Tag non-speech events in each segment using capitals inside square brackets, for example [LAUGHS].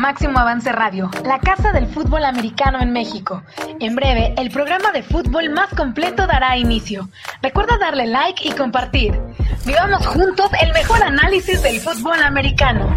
Máximo Avance Radio, la casa del fútbol americano en México. En breve, el programa de fútbol más completo dará inicio. Recuerda darle like y compartir. Vivamos juntos el mejor análisis del fútbol americano.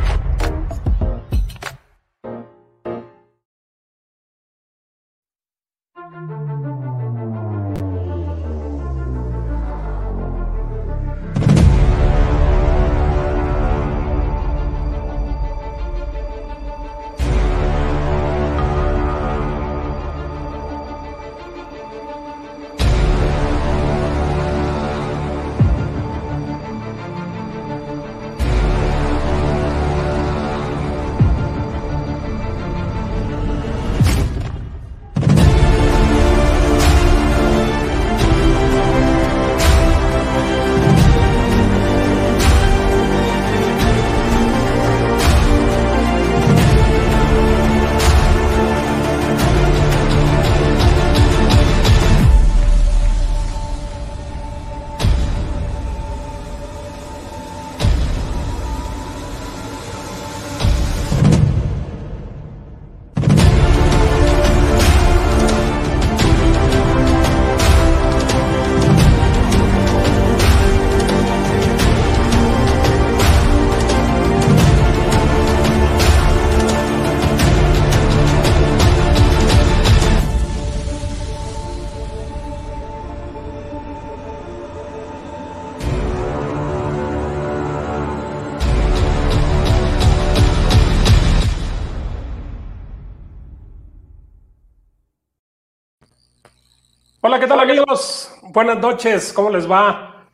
Hola, ¿qué tal amigos? Buenas noches, ¿cómo les va?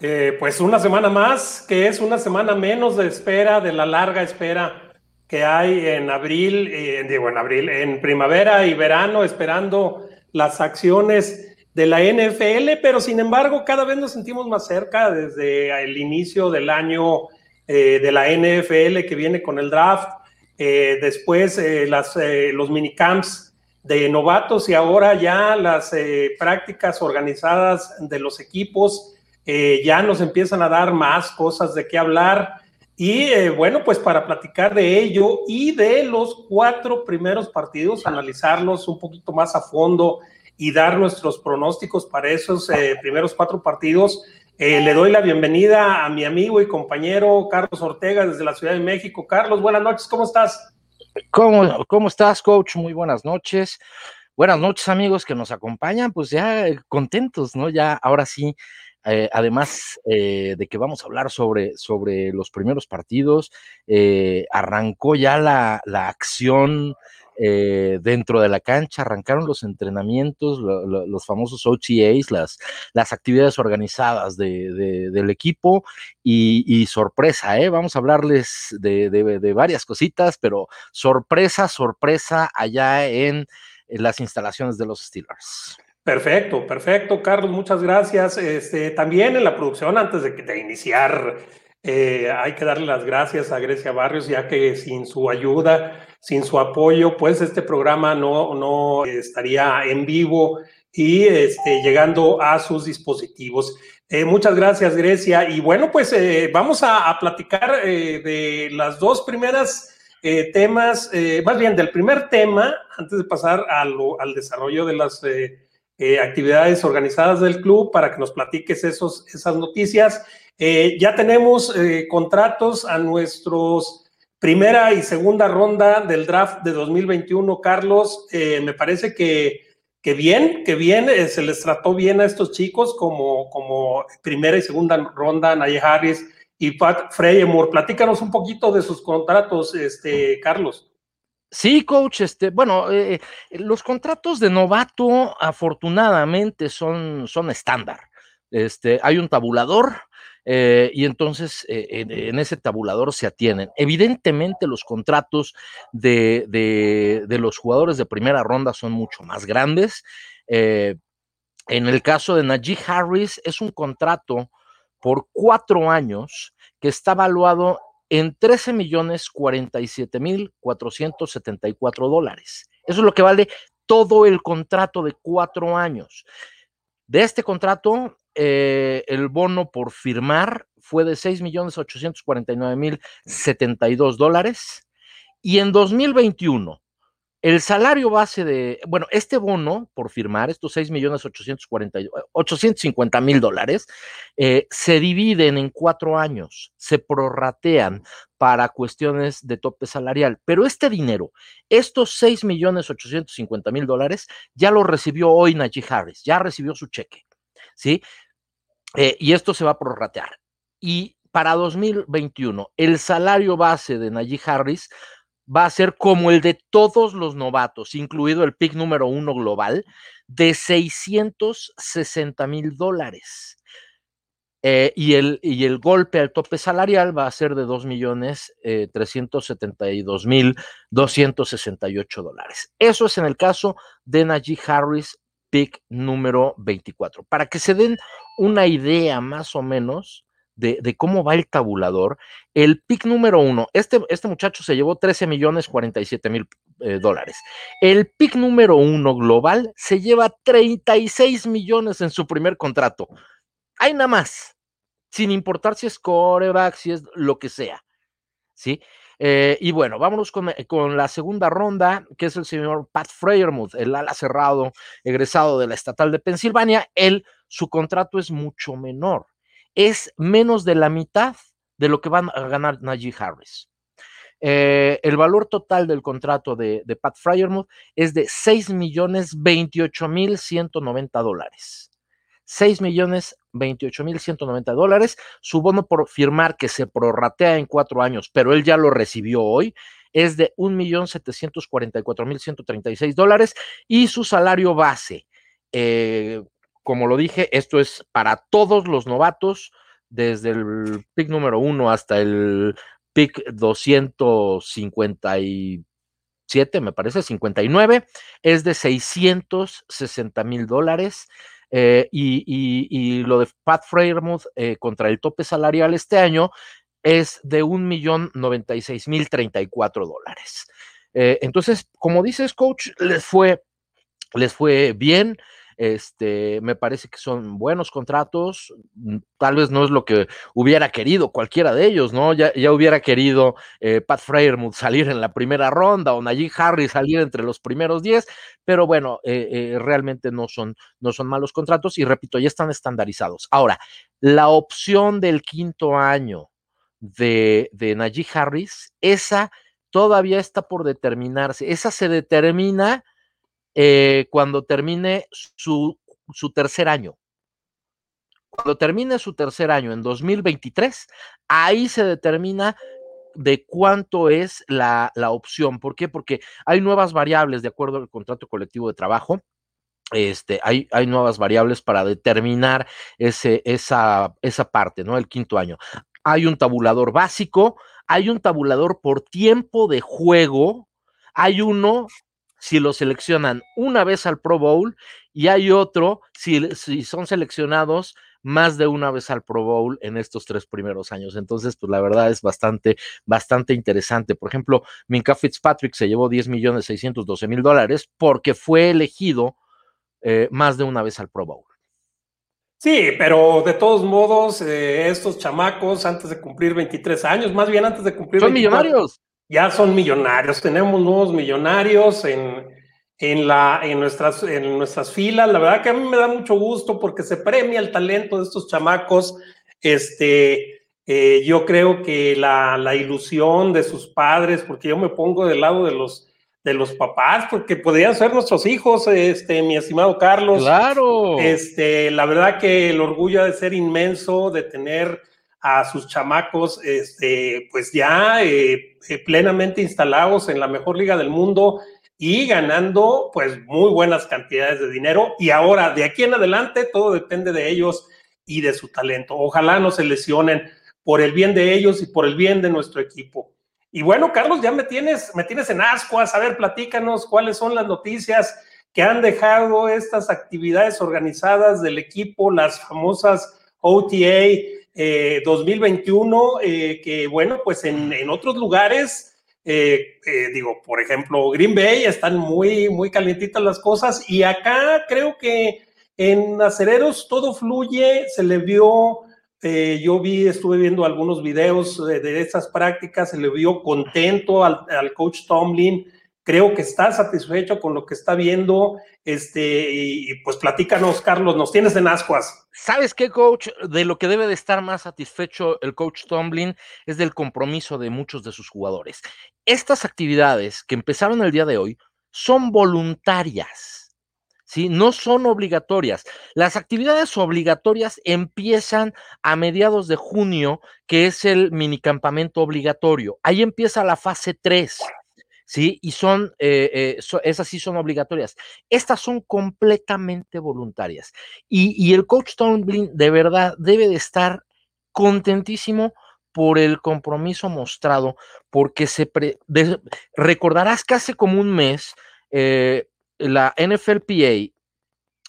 Eh, pues una semana más, que es una semana menos de espera, de la larga espera que hay en abril, eh, digo en abril, en primavera y verano, esperando las acciones de la NFL, pero sin embargo cada vez nos sentimos más cerca desde el inicio del año eh, de la NFL que viene con el draft, después las, los minicamps de novatos y ahora ya las eh, prácticas organizadas de los equipos eh, ya nos empiezan a dar más cosas de qué hablar. Y eh, bueno, pues para platicar de ello y de los cuatro primeros partidos, analizarlos un poquito más a fondo y dar nuestros pronósticos para esos primeros cuatro partidos, le doy la bienvenida a mi amigo y compañero Carlos Ortega desde la Ciudad de México. Carlos, buenas noches, ¿cómo estás? ¿Cómo, ¿Cómo estás, coach? Muy buenas noches. Buenas noches, amigos que nos acompañan. Pues ya eh, contentos, ¿no? Ya ahora sí, eh, además eh, de que vamos a hablar sobre, sobre los primeros partidos, arrancó ya la, la acción eh, dentro de la cancha, arrancaron los entrenamientos, los famosos OTAs, las, las actividades organizadas del equipo y, sorpresa, ¿eh? vamos a hablarles de, varias cositas, pero sorpresa, sorpresa allá en, las instalaciones de los Steelers. Perfecto, perfecto, Carlos, muchas gracias. Este, también en la producción, antes de, de iniciar eh, hay que darle las gracias a Grecia Barrios, ya que sin su ayuda, sin su apoyo, pues este programa no, no estaría en vivo y este, llegando a sus dispositivos. Eh, muchas gracias, Grecia. Y bueno, pues eh, vamos a, platicar de las dos primeras temas, más bien del primer tema, antes de pasar al desarrollo de las actividades organizadas del club, para que nos platiques esos, esas noticias. Eh, ya tenemos eh, contratos a nuestros primera y segunda ronda del draft de 2021, Carlos. Eh, me parece que, que, bien, que bien, se les trató bien a estos chicos como, como primera y segunda ronda, Naye Harris y Pat Freyemore. Platícanos un poquito de sus contratos, este, Carlos. Sí, coach, este, bueno, los contratos de novato afortunadamente son, son estándar. Este, hay un tabulador, eh, y entonces eh, en, ese tabulador se atienen. Evidentemente los contratos de, los jugadores de primera ronda son mucho más grandes. Eh, en el caso de Najee Harris es un contrato por cuatro años que está evaluado en 13 millones 47 mil 474 dólares. Eso es lo que vale todo el contrato de cuatro años. De este contrato, eh, el bono por firmar fue de 6.849.072 dólares Y en 2021, el salario base de, bueno, este bono por firmar, estos 6 millones 850 mil dólares, eh, se dividen en cuatro años, se prorratean para cuestiones de tope salarial, pero este dinero, estos 6 millones 850 mil dólares, ya lo recibió hoy Najee Harris, ya recibió su cheque, ¿sí? Eh, y esto se va a prorratear. Y para 2021, el salario base de Najee Harris va a ser como el de todos los novatos, incluido el pick número uno global, de 660 mil dólares. Eh, y, el, y el golpe al tope salarial va a ser de 2 millones eh, 372 mil 268 dólares. Eso es en el caso de Najee Harris, pick número 24. Para que se den una idea más o menos de, cómo va el tabulador, el pick número uno, este, este muchacho se llevó 13 millones 47 mil eh, dólares. El pick número uno global se lleva 36 millones en su primer contrato. Hay nada más, sin importar si es coreback, si es lo que sea. ¿Sí? Eh, y bueno, vámonos con, con, la segunda ronda, que es el señor Pat Freyermuth, el ala cerrado, egresado de la estatal de Pensilvania. Él, su contrato es mucho menor es menos de la mitad de lo que van a ganar Najee Harris. Eh, el valor total del contrato de, Pat Fryermuth es de 6 millones 28 mil 190 dólares. 6 millones 28 mil 190 dólares. Su bono por firmar que se prorratea en cuatro años, pero él ya lo recibió hoy, es de 1 millón 744 mil 136 dólares y su salario base, eh, como lo dije, esto es para todos los novatos, desde el pick número uno hasta el pick 257, me parece, 59, es de 660 mil dólares. Eh, y, lo de Pat Freyermuth eh, contra el tope salarial este año es de un millón noventa y seis mil treinta y cuatro dólares. Eh, entonces, como dices, coach, les fue, les fue bien. Este, me parece que son buenos contratos. Mm, tal vez no es lo que hubiera querido cualquiera de ellos, ¿no? Ya, ya hubiera querido eh, Pat Freyermuth salir en la primera ronda o Najee Harris salir entre los primeros 10, pero bueno, eh, eh, realmente no son, no son malos contratos y repito, ya están estandarizados. Ahora, la opción del quinto año de, de Najee Harris, esa todavía está por determinarse. Esa se determina eh, cuando termine su, tercer año. Cuando termine su tercer año en 2023, ahí se determina de cuánto es la, la, opción. ¿Por qué? Porque hay nuevas variables de acuerdo al contrato colectivo de trabajo. Este, hay, hay nuevas variables para determinar ese, esa, esa parte, ¿no? El quinto año. Hay un tabulador básico, hay un tabulador por tiempo de juego, hay uno si lo seleccionan una vez al Pro Bowl y hay otro si, si, son seleccionados más de una vez al Pro Bowl en estos tres primeros años. Entonces, pues la verdad es bastante, bastante interesante. Por ejemplo, Minka Fitzpatrick se llevó 10 millones 612 mil dólares porque fue elegido eh, más de una vez al Pro Bowl. Sí, pero de todos modos, eh, estos chamacos antes de cumplir 23 años, más bien antes de cumplir... Son millonarios ya son millonarios, tenemos nuevos millonarios en, en, la, en, nuestras, en nuestras filas. La verdad que a mí me da mucho gusto porque se premia el talento de estos chamacos. Este, eh, yo creo que la, la, ilusión de sus padres, porque yo me pongo del lado de los, de los papás, porque podrían ser nuestros hijos, este, mi estimado Carlos. Claro. Este, la verdad que el orgullo de ser inmenso, de tener a sus chamacos, este, pues ya eh, eh, plenamente instalados en la mejor liga del mundo y ganando pues muy buenas cantidades de dinero. Y ahora, de aquí en adelante, todo depende de ellos y de su talento. Ojalá no se lesionen por el bien de ellos y por el bien de nuestro equipo. Y bueno, Carlos, ya me tienes, me tienes en ascuas. A ver, platícanos cuáles son las noticias que han dejado estas actividades organizadas del equipo, las famosas OTA, 2021, eh, eh, que bueno, pues en, en otros lugares, eh, digo, por ejemplo, Green Bay, están muy, muy calientitas las cosas y acá creo que en Acereros todo fluye, se le vio yo vi, estuve viendo algunos videos de, de estas prácticas, se le vio contento al, al, coach Tomlin. Creo que está satisfecho con lo que está viendo. Este, y, pues platícanos, Carlos, nos tienes en ascuas. ¿Sabes qué, coach? De lo que debe de estar más satisfecho el coach Tomlin es del compromiso de muchos de sus jugadores. Estas actividades que empezaron el día de hoy son voluntarias. ¿sí? No son obligatorias. Las actividades obligatorias empiezan a mediados de junio, que es el minicampamento obligatorio. Ahí empieza la fase 3. ¿Sí? Y son, eh, eh, esas sí son obligatorias. Estas son completamente voluntarias. Y, y el coach Tomlin de verdad debe de estar contentísimo por el compromiso mostrado, porque se recordarás que hace como un mes eh, la NFLPA,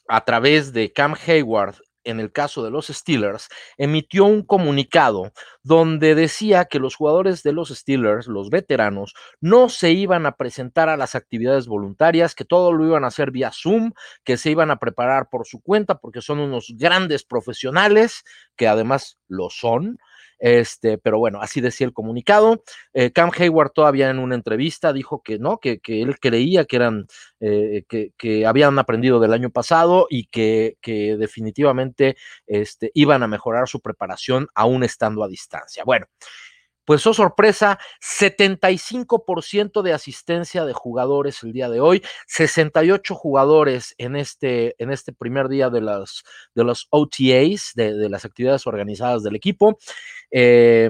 a través de Cam Hayward, en el caso de los Steelers, emitió un comunicado donde decía que los jugadores de los Steelers, los veteranos, no se iban a presentar a las actividades voluntarias, que todo lo iban a hacer vía Zoom, que se iban a preparar por su cuenta porque son unos grandes profesionales, que además lo son, este, pero bueno, así decía el comunicado. Eh, Cam Hayward todavía en una entrevista dijo que no, que, que él creía que eran, eh, que, que, habían aprendido del año pasado y que, que definitivamente este, iban a mejorar su preparación aún estando a distancia. Bueno, pues oh sorpresa, 75% de asistencia de jugadores el día de hoy, 68 jugadores en este, en este primer día de, de los OTAs, de, las actividades organizadas del equipo. Eh,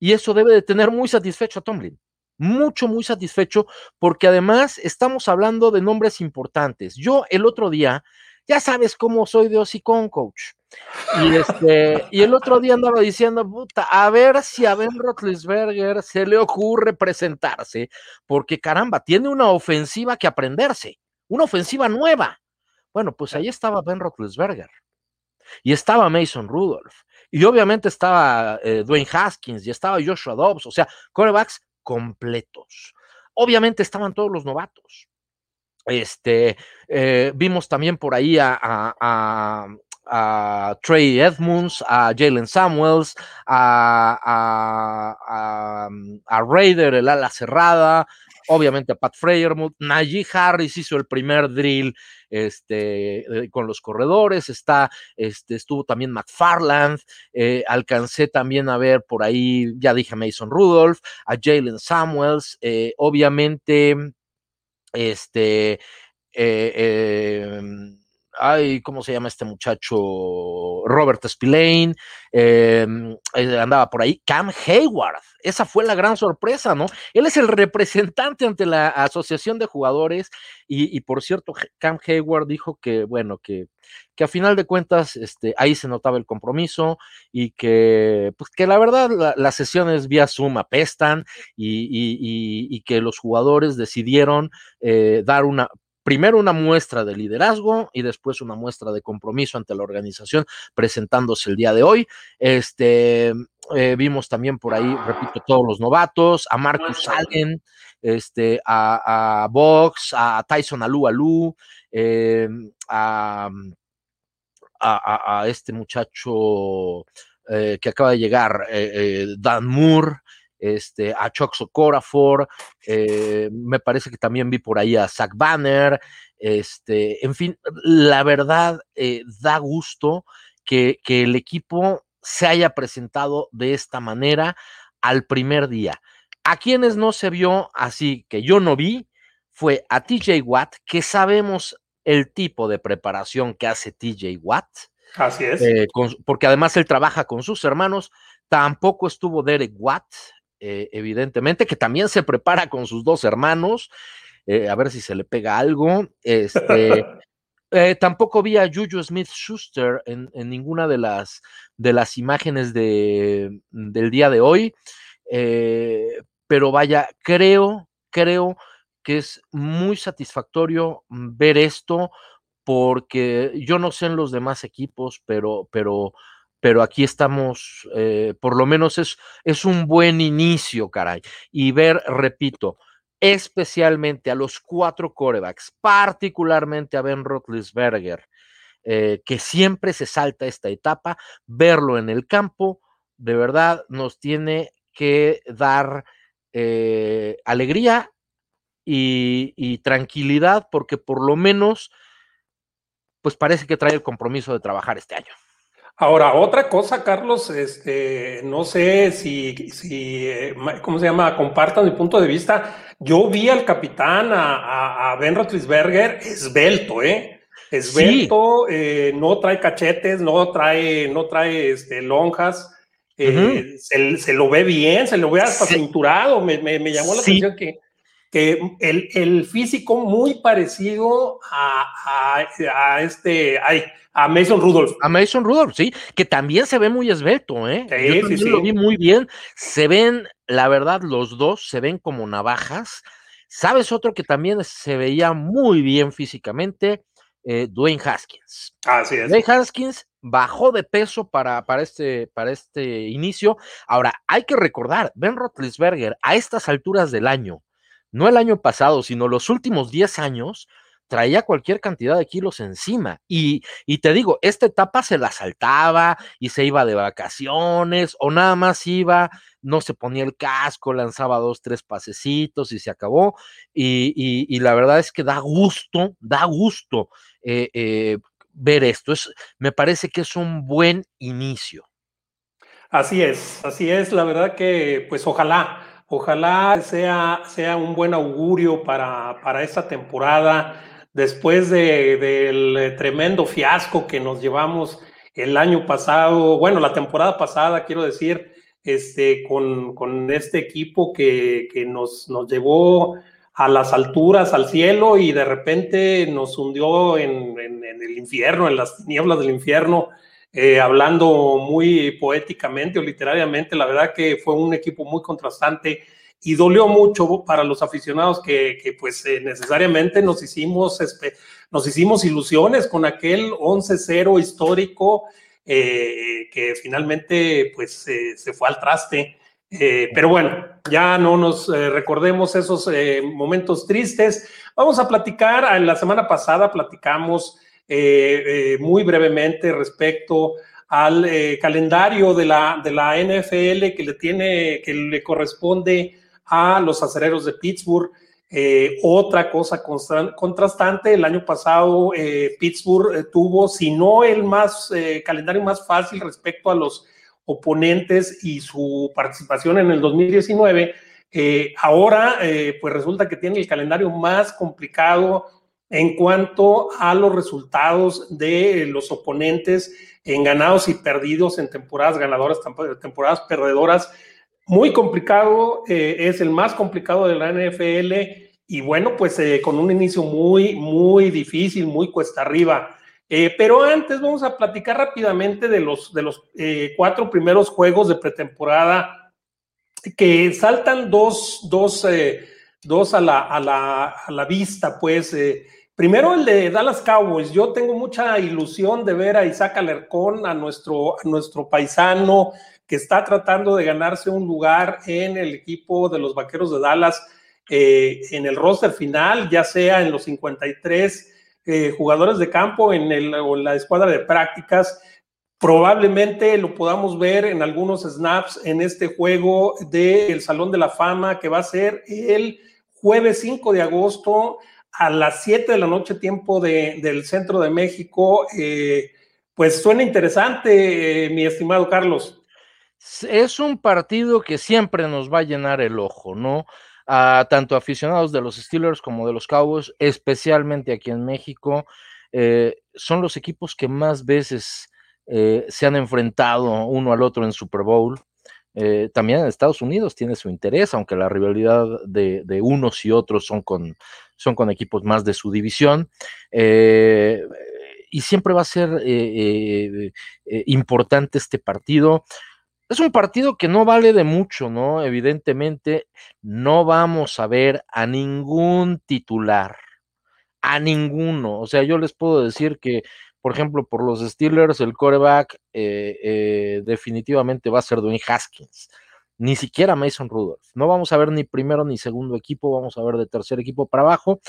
y eso debe de tener muy satisfecho a Tomlin. Mucho, muy satisfecho, porque además estamos hablando de nombres importantes. Yo el otro día, ya sabes cómo soy de hocicón, coach. Y, este, y el otro día andaba diciendo, puta, a ver si a Ben Roethlisberger se le ocurre presentarse, porque caramba, tiene una ofensiva que aprenderse, una ofensiva nueva. Bueno, pues ahí estaba Ben Roethlisberger y estaba Mason Rudolph y obviamente estaba eh, Dwayne Haskins y estaba Joshua Dobbs, o sea, corebacks completos. Obviamente estaban todos los novatos. Este, eh, vimos también por ahí a, Trey Edmunds, a Jalen Samuels, a, a, Raider, el ala cerrada, obviamente a Pat Freyermuth, Najee Harris hizo el primer drill este, con los corredores, está, este, estuvo también McFarland, eh, alcancé también a ver por ahí, ya dije Mason Rudolph, a Jalen Samuels, eh, obviamente, este, eh, eh, ay, ¿cómo se llama este muchacho? Robert Spillane, eh, andaba por ahí, Cam Hayward, esa fue la gran sorpresa, ¿no? Él es el representante ante la Asociación de Jugadores y, por cierto, Cam Hayward dijo que, bueno, que, a final de cuentas este, ahí se notaba el compromiso y que, pues que la verdad la, las sesiones vía Zoom apestan y, que los jugadores decidieron eh, dar una, primero una muestra de liderazgo y después una muestra de compromiso ante la organización presentándose el día de hoy. Este, eh, vimos también por ahí, repito, todos los novatos, a Marcus Allen, este, a, a Box, a Tyson Alu Alu, eh, a, a, a, este muchacho eh, que acaba de llegar, Dan Moore, este, a Chuck Socorafor, eh, me parece que también vi por ahí a Zach Banner, este, en fin, la verdad eh, da gusto que, que, el equipo se haya presentado de esta manera al primer día. A quienes no se vio así, que yo no vi, fue a TJ Watt, que sabemos el tipo de preparación que hace TJ Watt. Así es. Eh, con, porque además él trabaja con sus hermanos. Tampoco estuvo Derek Watt, eh, evidentemente, que también se prepara con sus dos hermanos, eh, a ver si se le pega algo. Este, [LAUGHS] eh, tampoco vi a Juju Smith Schuster en, en, ninguna de las, de las imágenes de, del día de hoy, pero vaya, creo, creo que es muy satisfactorio ver esto porque yo no sé en los demás equipos, pero, pero pero aquí estamos, eh, por lo menos es, un buen inicio, caray. Y ver, repito, especialmente a los cuatro corebacks, particularmente a Ben Roethlisberger, eh, que siempre se salta esta etapa, verlo en el campo, de verdad nos tiene que dar eh, alegría y, tranquilidad, porque por lo menos, pues parece que trae el compromiso de trabajar este año. Ahora, otra cosa, Carlos, este, no sé si, si, eh, ¿cómo se llama? Compartan mi punto de vista. Yo vi al capitán, a, Ben Roethlisberger, esbelto, ¿eh? Esbelto, eh, no trae cachetes, no trae, no trae este, lonjas. Eh, se, lo ve bien, se lo ve hasta cinturado. Me, llamó la atención que, que el, el, físico muy parecido a, a, este, ay, a Mason Rudolph. A Mason Rudolph, sí, que también se ve muy esbelto, ¿eh? Sí, sí, lo vi muy bien. Se ven, la verdad, los dos se ven como navajas. ¿Sabes otro que también se veía muy bien físicamente? Eh, Dwayne Haskins. Así es. Dwayne Haskins bajó de peso para, para, este, para este inicio. Ahora, hay que recordar, Ben Roethlisberger a estas alturas del año, no el año pasado, sino los últimos 10 años, traía cualquier cantidad de kilos encima. Y, y, te digo, esta etapa se la saltaba y se iba de vacaciones o nada más iba, no se ponía el casco, lanzaba dos, tres pasecitos y se acabó. Y, y, la verdad es que da gusto, da gusto eh, eh, ver esto. Es, me parece que es un buen inicio. Así es, así es. La verdad que, pues ojalá, ojalá sea, sea un buen augurio para, para esta temporada. Después de, del tremendo fiasco que nos llevamos el año pasado, bueno, la temporada pasada, quiero decir, este, con, con este equipo que, que nos, nos llevó a las alturas, al cielo, y de repente nos hundió en, el infierno, en las nieblas del infierno, eh, hablando muy poéticamente o literariamente. La verdad que fue un equipo muy contrastante y dolió mucho para los aficionados que, que pues eh, necesariamente nos hicimos, nos hicimos ilusiones con aquel 11-0 histórico eh, que finalmente pues se fue al traste. Eh, pero bueno, ya no nos eh, recordemos esos eh, momentos tristes. Vamos a platicar, la semana pasada platicamos muy brevemente respecto al calendario de la, de la NFL que le tiene, que le corresponde a los acereros de Pittsburgh. otra cosa contrastante, el año pasado Pittsburgh tuvo, si no el más calendario más fácil respecto a los oponentes y su participación en el 2019, eh, ahora eh, pues resulta que tiene el calendario más complicado en cuanto a los resultados de los oponentes en ganados y perdidos en temporadas ganadoras, temporadas perdedoras. Muy complicado, eh, es el más complicado de la NFL y bueno, pues con un inicio muy, muy difícil, muy cuesta arriba. Eh, pero antes vamos a platicar rápidamente de los, de los eh, cuatro primeros juegos de pretemporada que saltan dos, dos, eh, dos a, la, a, la, a, la, vista, pues. Primero el de Dallas Cowboys. Yo tengo mucha ilusión de ver a Isaac Alercón, a nuestro, a nuestro paisano que está tratando de ganarse un lugar en el equipo de los Vaqueros de Dallas en el roster final, ya sea en los 53 eh, jugadores de campo en, el, la escuadra de prácticas. Probablemente lo podamos ver en algunos snaps en este juego del Salón de la Fama que va a ser el jueves 5 de agosto a las 7 de la noche, tiempo de, del centro de México. Eh, pues suena interesante, eh, mi estimado Carlos. Es un partido que siempre nos va a llenar el ojo, ¿no? a tanto aficionados de los Steelers como de los Cowboys, especialmente aquí en México. Eh, son los equipos que más veces se han enfrentado uno al otro en Super Bowl. También en Estados Unidos tiene su interés, aunque la rivalidad de, unos y otros son con, son con equipos más de su división. y siempre va a ser importante este partido. Es un partido que no vale de mucho, ¿no? Evidentemente, no vamos a ver a ningún titular, a ninguno. O sea, yo les puedo decir que, por ejemplo, por los Steelers, el coreback eh, eh, definitivamente va a ser Dwayne Haskins. Ni siquiera Mason Rudolph. No vamos a ver ni primero ni segundo equipo, vamos a ver de tercer equipo para abajo.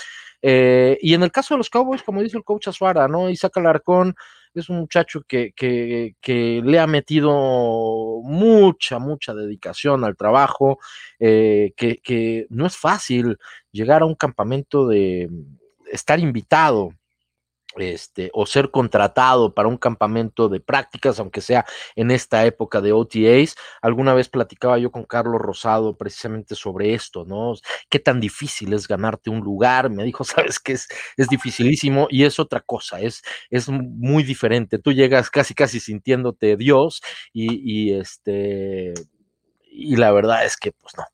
Eh, y en el caso de los Cowboys, como dice el coach Azuara, ¿no? Isaac Alarcón es un muchacho que, que, que, le ha metido mucha, mucha dedicación al trabajo, eh, que, que no es fácil llegar a un campamento de estar invitado este, o ser contratado para un campamento de prácticas, aunque sea en esta época de OTAs. Alguna vez platicaba yo con Carlos Rosado precisamente sobre esto, ¿no? Qué tan difícil es ganarte un lugar. Me dijo, [LAUGHS] sabes que es, es dificilísimo y es otra cosa, es, es muy diferente. Tú llegas casi, casi sintiéndote Dios y, y este, y la verdad es que, pues no,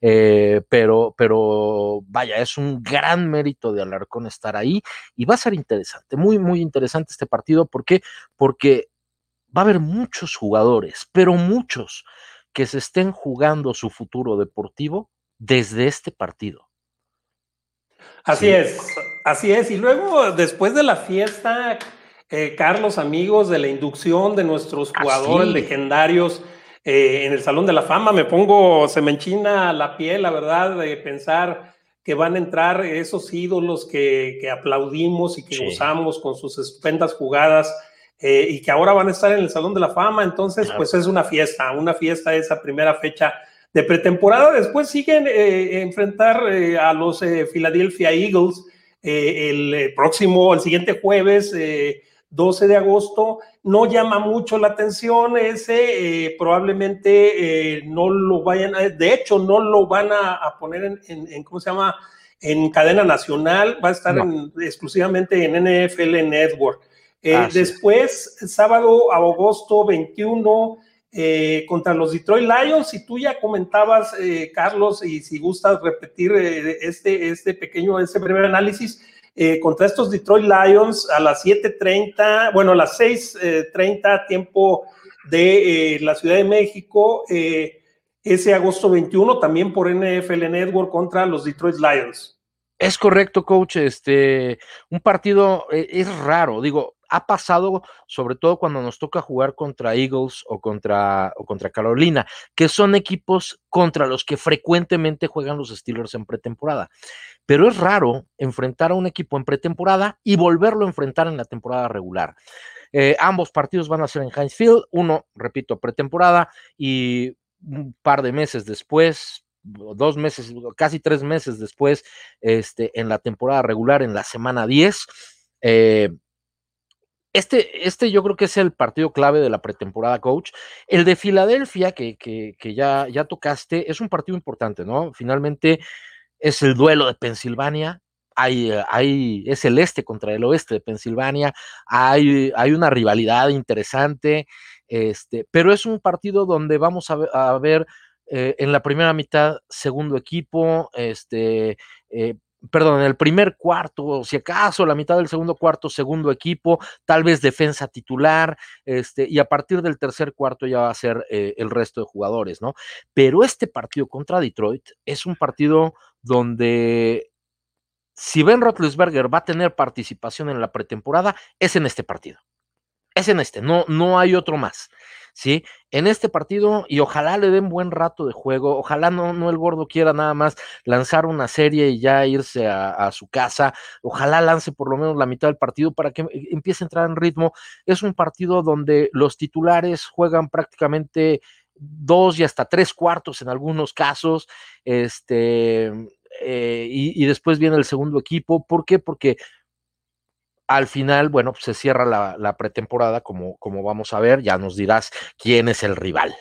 eh, pero, pero vaya, es un gran mérito de Alarcón estar ahí y va a ser interesante, muy, muy interesante este partido. ¿Por qué? Porque va a haber muchos jugadores, pero muchos que se estén jugando su futuro deportivo desde este partido. Así es, así es. Y luego, después de la fiesta, eh, Carlos, amigos, de la inducción de nuestros jugadores legendarios, eh, en el Salón de la Fama. Me pongo, se me enchina la piel, la verdad, de pensar que van a entrar esos ídolos que, que aplaudimos y que sí. gozamos con sus estupendas jugadas eh, y que ahora van a estar en el Salón de la Fama. Entonces, claro. pues es una fiesta, una fiesta esa primera fecha de pretemporada. Después siguen eh, enfrentar eh, a los Philadelphia Eagles el próximo, el siguiente jueves. 12 de agosto, no llama mucho la atención ese, eh, probablemente eh, no lo vayan, a, de hecho no lo van a, a poner en, en, en, ¿cómo se llama? En cadena nacional, va a estar no. en, exclusivamente en NFL Network. Eh, ah, después, sí. sábado, agosto 21, eh, contra los Detroit Lions, y tú ya comentabas, eh, Carlos, y si gustas repetir este, este pequeño, este primer análisis, eh, contra estos Detroit Lions a las 7.30, bueno, a las 6.30 tiempo de eh, la Ciudad de México, eh, ese agosto 21 también por NFL Network contra los Detroit Lions. Es correcto, coach. Este, un partido es raro. Digo, ha pasado sobre todo cuando nos toca jugar contra Eagles o contra, o contra Carolina, que son equipos contra los que frecuentemente juegan los Steelers en pretemporada. Pero es raro enfrentar a un equipo en pretemporada y volverlo a enfrentar en la temporada regular. Eh, ambos partidos van a ser en Heinz Field, uno, repito, pretemporada y un par de meses después, dos meses, casi tres meses después, este, en la temporada regular, en la semana 10. Eh, este, este yo creo que es el partido clave de la pretemporada, coach. El de Filadelfia, que, que, que ya, ya tocaste, es un partido importante, ¿no? Finalmente es el duelo de Pensilvania. Hay, hay, es el este contra el oeste de Pensilvania. Hay, hay una rivalidad interesante, este, pero es un partido donde vamos a ver, a ver eh, en la primera mitad, segundo equipo, este, eh, perdón, en el primer cuarto, si acaso la mitad del segundo cuarto, segundo equipo, tal vez defensa titular, este, y a partir del tercer cuarto ya va a ser eh, el resto de jugadores, ¿no? Pero este partido contra Detroit es un partido donde si Ben Roethlisberger va a tener participación en la pretemporada, es en este partido. Es en este, no, no hay otro más. ¿sí? En este partido, y ojalá le den buen rato de juego, ojalá no, no el gordo quiera nada más lanzar una serie y ya irse a, su casa, ojalá lance por lo menos la mitad del partido para que empiece a entrar en ritmo. Es un partido donde los titulares juegan prácticamente dos y hasta tres cuartos en algunos casos, este, eh, y, y después viene el segundo equipo. ¿Por qué? Porque al final, bueno, pues se cierra la, la pretemporada, como, como, vamos a ver, ya nos dirás quién es el rival.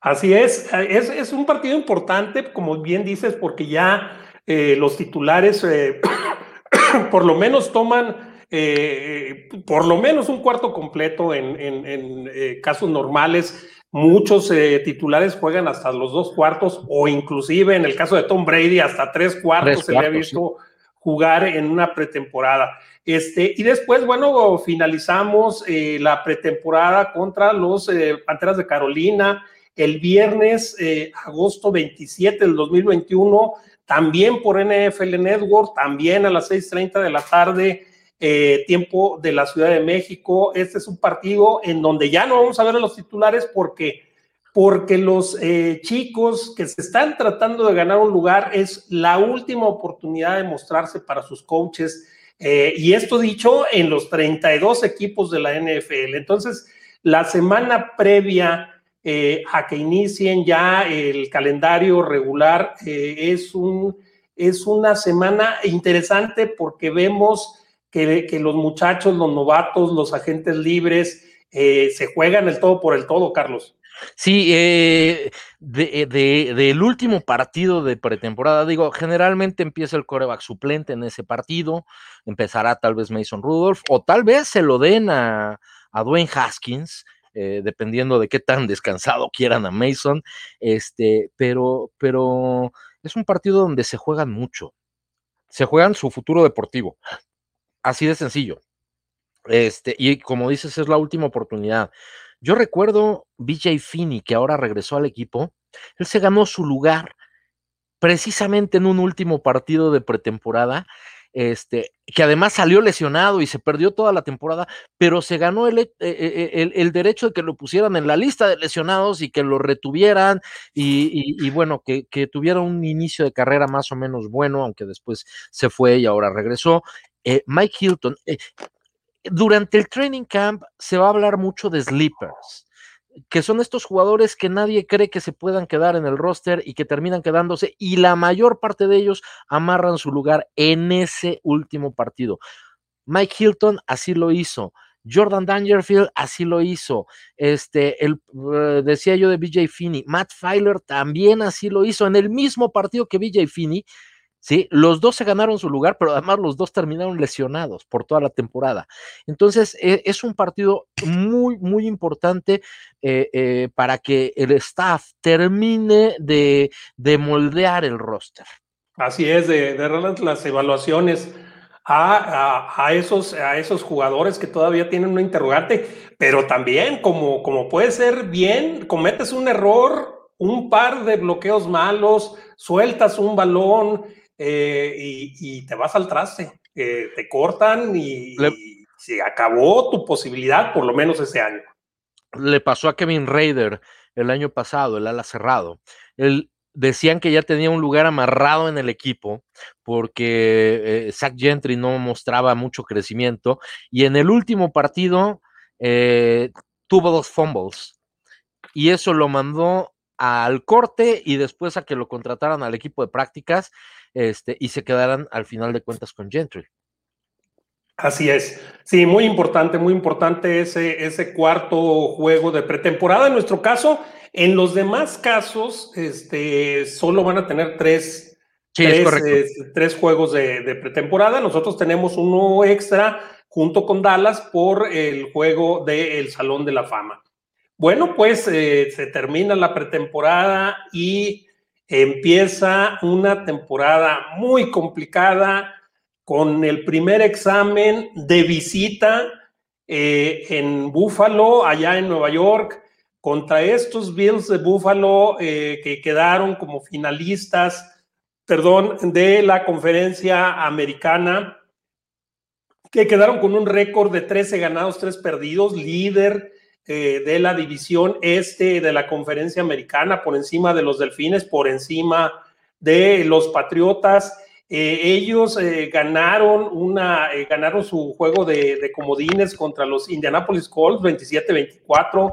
Así es, es, es un partido importante, como bien dices, porque ya eh, los titulares eh, [COUGHS] por lo menos toman eh, por lo menos un cuarto completo en, en, en eh, casos normales. Muchos eh, titulares juegan hasta los dos cuartos o inclusive en el caso de Tom Brady hasta tres cuartos, tres cuartos se le ha visto sí. Jugar en una pretemporada. Este, y después, bueno, finalizamos eh, la pretemporada contra los eh, Panteras de Carolina el viernes, eh, agosto 27 del 2021, también por NFL Network, también a las 6:30 de la tarde, tiempo de la Ciudad de México. Este es un partido en donde ya no vamos a ver a los titulares porque porque los eh, chicos que se están tratando de ganar un lugar es la última oportunidad de mostrarse para sus coaches. Eh, y esto dicho en los 32 equipos de la NFL. Entonces, la semana previa eh, a que inicien ya el calendario regular es, un, es una semana interesante porque vemos que, que, los muchachos, los novatos, los agentes libres se juegan el todo por el todo, Carlos. Sí, eh, eh, de, del último partido de pretemporada, digo, generalmente empieza el coreback suplente en ese partido, empezará tal vez Mason Rudolph, o tal vez se lo den a, a Dwayne Haskins, eh, dependiendo de qué tan descansado quieran a Mason, este, pero, pero es un partido donde se juegan mucho, se juegan su futuro deportivo, así de sencillo. Este, y como dices, es la última oportunidad. Yo recuerdo BJ Finney, que ahora regresó al equipo, él se ganó su lugar precisamente en un último partido de pretemporada, este, que además salió lesionado y se perdió toda la temporada, pero se ganó el, e, e, e, el, derecho de que lo pusieran en la lista de lesionados y que lo retuvieran y, bueno, que, tuviera un inicio de carrera más o menos bueno, aunque después se fue y ahora regresó. Eh, Mike Hilton, eh, durante el training camp se va a hablar mucho de sleepers, que son estos jugadores que nadie cree que se puedan quedar en el roster y que terminan quedándose y la mayor parte de ellos amarran su lugar en ese último partido. Mike Hilton así lo hizo. Jordan Dangerfield así lo hizo. Este, el, eh, decía yo de BJ Finney, Matt Filer también así lo hizo en el mismo partido que BJ Finney ¿sí? Los dos se ganaron su lugar, pero además los dos terminaron lesionados por toda la temporada. Entonces, e, es un partido muy, muy importante eh, eh, para que el staff termine de, moldear el roster. Así es, de, de las evaluaciones. A, esos, a esos jugadores que todavía tienen una interrogante, pero también como, como puede ser bien, cometes un error, un par de bloqueos malos, sueltas un balón, eh, y, te vas al traste, te cortan y, se acabó tu posibilidad, por lo menos ese año. Le pasó a Kevin Raider el año pasado, el ala cerrado. Él, decían que ya tenía un lugar amarrado en el equipo porque eh, Zach Gentry no mostraba mucho crecimiento y en el último partido eh, tuvo dos fumbles y eso lo mandó al corte y después a que lo contrataran al equipo de prácticas este, y se quedaran al final de cuentas con Gentry. Así es. Sí, muy importante, muy importante ese, ese cuarto juego de pretemporada. En nuestro caso, en los demás casos, este, solo van a tener tres, tres, juegos de, pretemporada. Nosotros tenemos uno extra junto con Dallas por el juego del Salón de la Fama. Bueno, pues eh, se termina la pretemporada y empieza una temporada muy complicada con el primer examen de visita eh, en Buffalo, allá en Nueva York, contra estos Bills de Buffalo eh, que quedaron como finalistas, perdón, de la conferencia americana, que quedaron con un récord de 13 ganados, 3 perdidos, líder eh, de la división este de la conferencia americana, por encima de los delfines, por encima de los patriotas. Eh, ellos eh, ganaron, una, ganaron su juego de, comodines contra los Indianapolis Colts 27-24.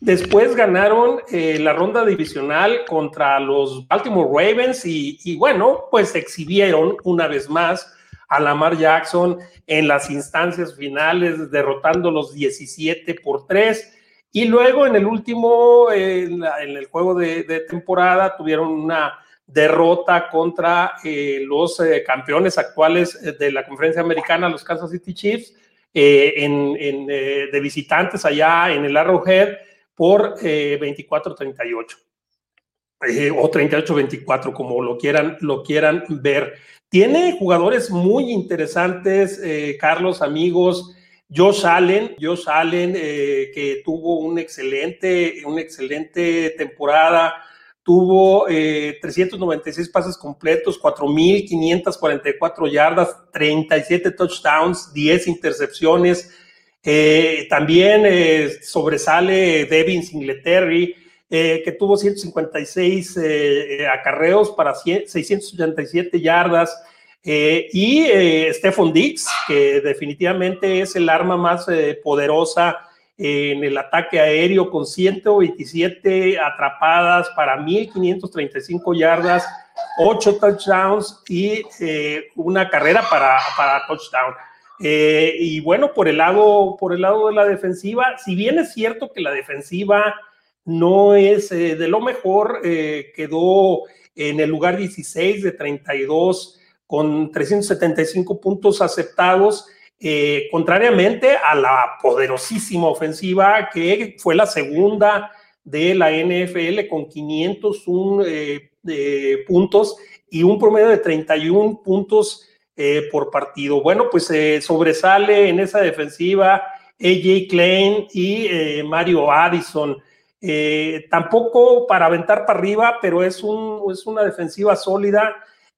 Después ganaron la ronda divisional contra los Baltimore Ravens y, y, bueno, pues exhibieron una vez más a Lamar Jackson en las instancias finales, derrotando los 17 por 3. Y luego en el último, en, el juego de, temporada, tuvieron una derrota contra eh, los eh, campeones actuales eh, de la conferencia americana, los Kansas City Chiefs, en, de visitantes allá en el Arrowhead por 24-38 o 38-24, como lo quieran, lo quieran ver. Tiene jugadores muy interesantes, Carlos, amigos. Josh Allen, Josh Allen eh, que tuvo un excelente, una excelente temporada, tuvo 396 eh, pases completos, 4.544 yardas, 37 touchdowns, 10 intercepciones. Eh, también sobresale Devin Singletary, que tuvo 156 acarreos para 687 yardas. y Stephon Dix, que definitivamente es el arma más poderosa en el ataque aéreo con 127 atrapadas para 1.535 yardas, 8 touchdowns y eh, una carrera para, para touchdown. Eh, y bueno, por el, lado, por el lado de la defensiva, si bien es cierto que la defensiva no es eh, de lo mejor, quedó en el lugar 16 de 32 con 375 puntos aceptados. Eh, contrariamente a la poderosísima ofensiva que fue la segunda de la NFL con 501 eh, puntos y un promedio de 31 puntos eh, por partido. Bueno, pues sobresale en esa defensiva AJ Klein y Mario Addison. Tampoco para aventar para arriba, pero es, un, es una defensiva sólida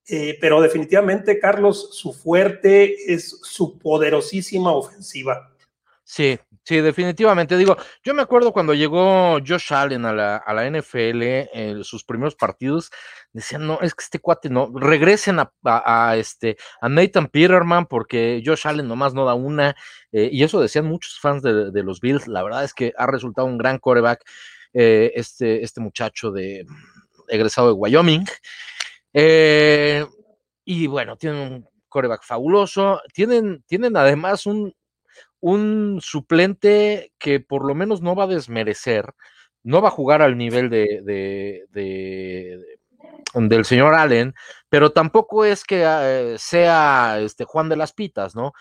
eh, pero definitivamente, Carlos, su fuerte es su poderosísima ofensiva. Sí, sí, definitivamente. Digo, yo me acuerdo cuando llegó Josh Allen a la, a la NFL, en sus primeros partidos, decían, no, es que este cuate no, regresen a, este, a Nathan Peterman porque Josh Allen nomás no da una, eh, y eso decían muchos fans de, los Bills, la verdad es que ha resultado un gran coreback eh, este, este muchacho de egresado de Wyoming. Eh, y bueno, tienen un coreback fabuloso. Tienen, tienen además un, un suplente que por lo menos no va a desmerecer, no va a jugar al nivel de, de, del señor Allen, pero tampoco es que eh, sea este Juan de las Pitas, ¿no?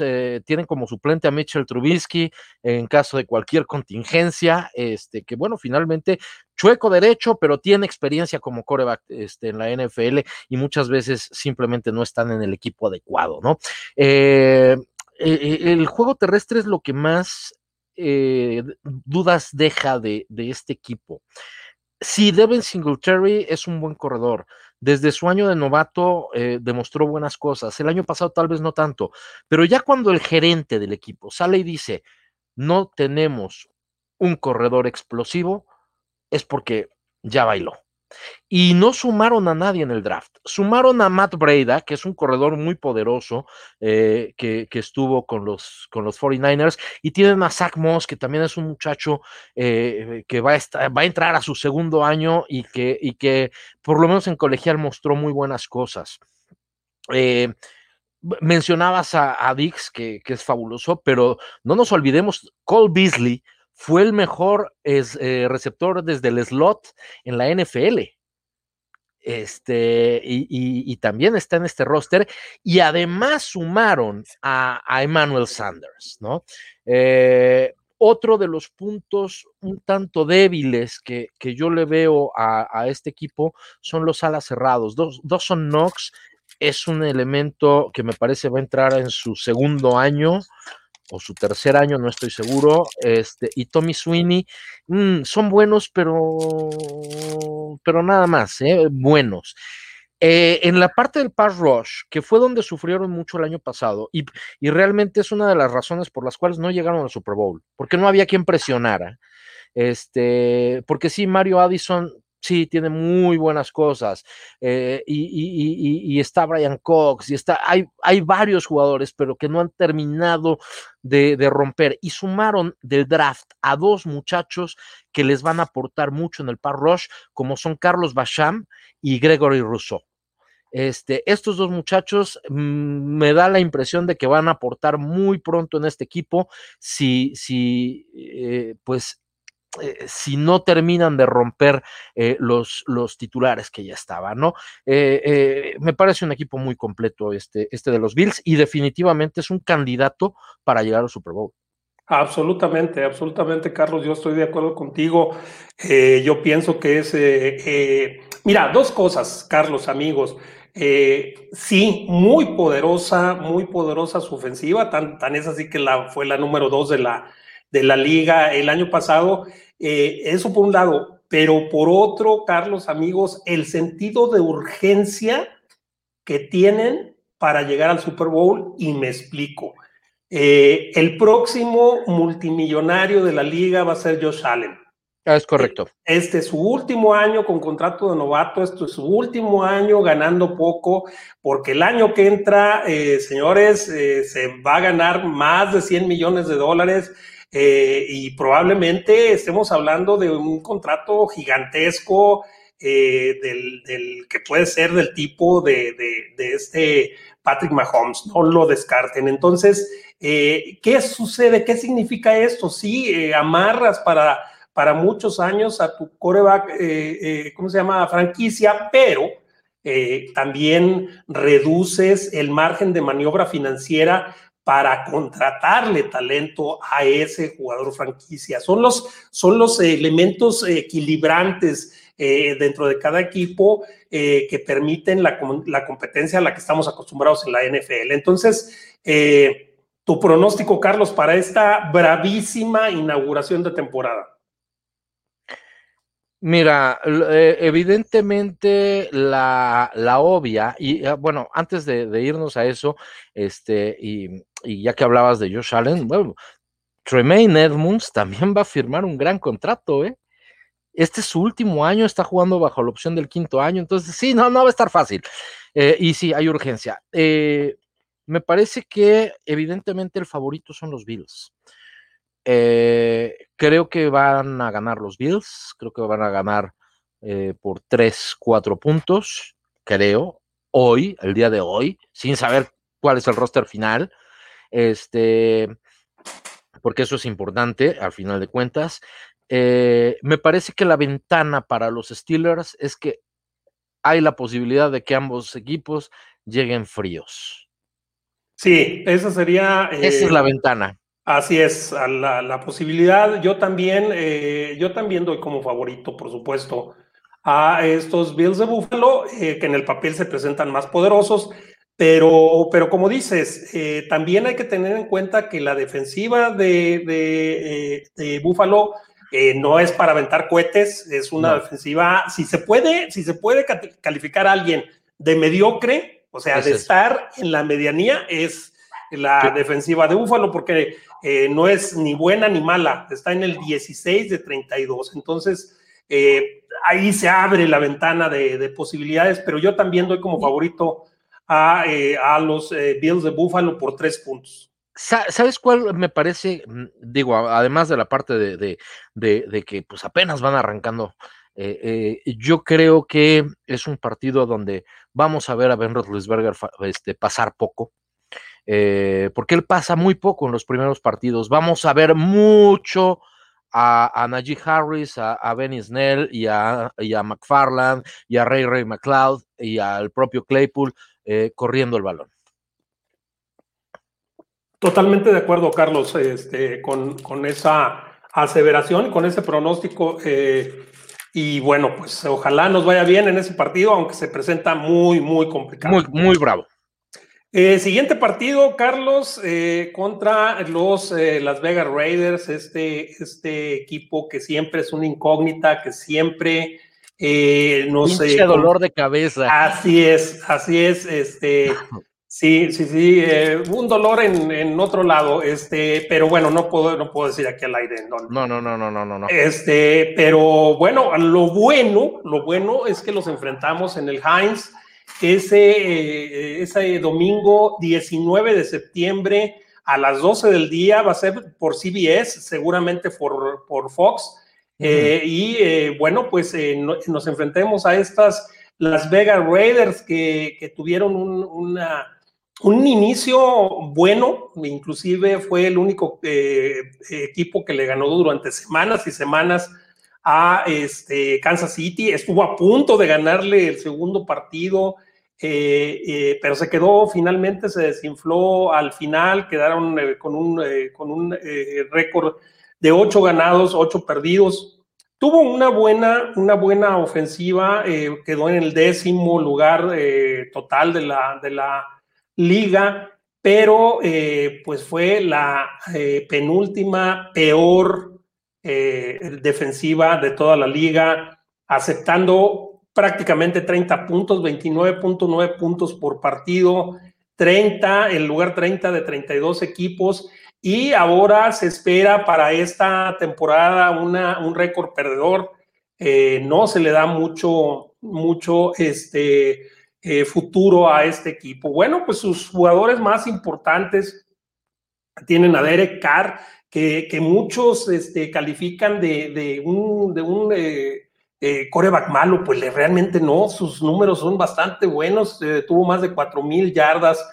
Eh, tienen como suplente a Mitchell Trubisky en caso de cualquier contingencia, este, que bueno, finalmente chueco derecho, pero tiene experiencia como coreback este, en la NFL y muchas veces simplemente no están en el equipo adecuado, ¿no? Eh, el juego terrestre es lo que más dudas deja de, de este equipo. Sí, Devin Singletary es un buen corredor. Desde su año de novato eh, demostró buenas cosas. El año pasado tal vez no tanto, pero ya cuando el gerente del equipo sale y dice, no tenemos un corredor explosivo, es porque ya bailó. Y no sumaron a nadie en el draft. Sumaron a Matt Breda, que es un corredor muy poderoso, eh, que, estuvo con los, con los 49ers, y tienen a Zach Moss, que también es un muchacho eh, que va a, entrar a su segundo año y que, y que por lo menos en colegial mostró muy buenas cosas. Eh, mencionabas a, Dix, que, es fabuloso, pero no nos olvidemos, Cole Beasley fue el mejor eh, receptor desde el slot en la NFL. Este, y, también está en este roster. Y además sumaron a, Emmanuel Sanders, ¿no? Eh, otro de los puntos un tanto débiles que, yo le veo a, este equipo son los alas cerrados. Dos, Dawson Knox es un elemento que me parece va a entrar en su segundo año o su tercer año, no estoy seguro, este, y Tommy Sweeney, mm, son buenos, pero, pero nada más, ¿eh? buenos. Eh, en la parte del pass rush, que fue donde sufrieron mucho el año pasado, y, y, realmente es una de las razones por las cuales no llegaron al Super Bowl, porque no había quien presionara. Este, porque sí, Mario Addison sí, tiene muy buenas cosas. Eh, y, está Brian Cox, y está, hay, hay varios jugadores, pero que no han terminado de, romper. Y sumaron del draft a dos muchachos que les van a aportar mucho en el par rush, como son Carlos Basham y Gregory Rousseau. Este, estos dos muchachos mm, me da la impresión de que van a aportar muy pronto en este equipo si, si eh, pues eh, si no terminan de romper eh, los, los, titulares que ya estaban, ¿no? Eh, me parece un equipo muy completo este, este de los Bills y definitivamente es un candidato para llegar al Super Bowl. Absolutamente, absolutamente, Carlos, yo estoy de acuerdo contigo. yo pienso que es, mira, dos cosas, Carlos, amigos. sí, muy poderosa, muy poderosa su ofensiva, tan, tan es así que la, fue la número dos de la, de la liga el año pasado. Eh, eso por un lado, pero por otro, Carlos, amigos, el sentido de urgencia que tienen para llegar al Super Bowl y me explico. Eh, el próximo multimillonario de la liga va a ser Josh Allen. Es correcto. Este es su último año con contrato de novato, esto es su último año ganando poco, porque el año que entra, eh, señores, eh, se va a ganar más de 100 millones de dólares eh, y probablemente estemos hablando de un contrato gigantesco del, que puede ser del tipo de, de, este Patrick Mahomes, no lo descarten. Entonces, ¿qué sucede? ¿Qué significa esto? Sí, amarras para para muchos años a tu coreback, eh, eh, ¿cómo se llama? Franquicia, pero eh, también reduces el margen de maniobra financiera para contratarle talento a ese jugador franquicia. Son los, son los elementos equilibrantes dentro de cada equipo que permiten la, la, competencia a la que estamos acostumbrados en la NFL. Entonces, tu pronóstico, Carlos, para esta bravísima inauguración de temporada. Mira, eh, evidentemente la, la, obvia, y bueno, antes de, irnos a eso, este, y, ya que hablabas de Josh Allen, bueno, Tremaine Edmonds [LAUGHS] también va a firmar un gran contrato, ¿eh? Este es su último año, está jugando bajo la opción del quinto año, entonces sí, no, no va a estar fácil. Eh, y sí, hay urgencia. Eh, me parece que evidentemente el favorito son los Bills. Eh, creo que van a ganar los Bills, creo que van a ganar por 3, 4 puntos, creo, hoy, el día de hoy, sin saber cuál es el roster final, este, porque eso es importante al final de cuentas. Eh, me parece que la ventana para los Steelers es que hay la posibilidad de que ambos equipos lleguen fríos. Sí, esa sería. Esa es la ventana. Así es, a la, posibilidad. Yo también, eh, yo también doy como favorito, por supuesto, a estos Bills de Buffalo, eh, que en el papel se presentan más poderosos, pero, pero como dices, eh, también hay que tener en cuenta que la defensiva de, de, de Buffalo no es para aventar cohetes, es una defensiva, si se puede, si se puede calificar a alguien de mediocre, o sea, de estar en la medianía, es la defensiva de Búfalo, porque eh, no es ni buena ni mala, está en el 16 de 32. Entonces, eh, ahí se abre la ventana de, posibilidades, pero yo también doy como favorito a, eh, los Bills de Búfalo por tres puntos. ¿Sabes cuál me parece? Mm, digo, además de la parte de, de que pues apenas van arrancando, yo creo que es un partido donde vamos a ver a Ben Roethlisberger este, pasar poco. Eh, porque él pasa muy poco en los primeros partidos. Vamos a ver mucho a, a Najee Harris, a, Benny Snell y a, y a, McFarland y a Ray Ray McLeod y al propio Claypool eh, corriendo el balón. Totalmente de acuerdo, Carlos, este, con, con, esa aseveración, con ese pronóstico. Eh, y bueno, pues ojalá nos vaya bien en ese partido, aunque se presenta muy, muy complicado. Muy, muy bravo. Eh, siguiente partido, Carlos, eh, contra los eh, Las Vegas Raiders, este, este equipo que siempre es una incógnita, que siempre no sé. dolor de cabeza. Así es, así es, este. Sí, sí, sí, un dolor en, en, otro lado, este, pero bueno, no puedo, no puedo decir aquí al aire. No, no, no, no, no, no, no. Este, pero bueno, lo bueno, lo bueno es que los enfrentamos en el Heinz ese, eh, ese domingo 19 de septiembre a las 12 del día va a ser por CBS, seguramente por, por Fox. Eh, y eh, bueno, pues nos enfrentemos a estas Las Vegas Raiders que, tuvieron un, un, inicio bueno, inclusive fue el único equipo que le ganó durante semanas y semanas a este, Kansas City, estuvo a punto de ganarle el segundo partido, eh, eh, pero se quedó finalmente, se desinfló al final, quedaron eh, con un, con un récord de ocho ganados, ocho perdidos. Tuvo una buena, una buena ofensiva, quedó en el décimo lugar total de la, de la liga, pero pues fue la penúltima peor defensiva de toda la liga, aceptando prácticamente 30 puntos, 29.9 puntos por partido, 30, el lugar 30 de 32 equipos. Y ahora se espera para esta temporada un récord perdedor. Eh, no se le da mucho, mucho este, eh, futuro a este equipo. Bueno, pues sus jugadores más importantes tienen a Derek Carr, que, muchos este, califican de, un, de un eh, coreback malo, pues realmente no, sus números son bastante buenos, tuvo más de 4 mil yardas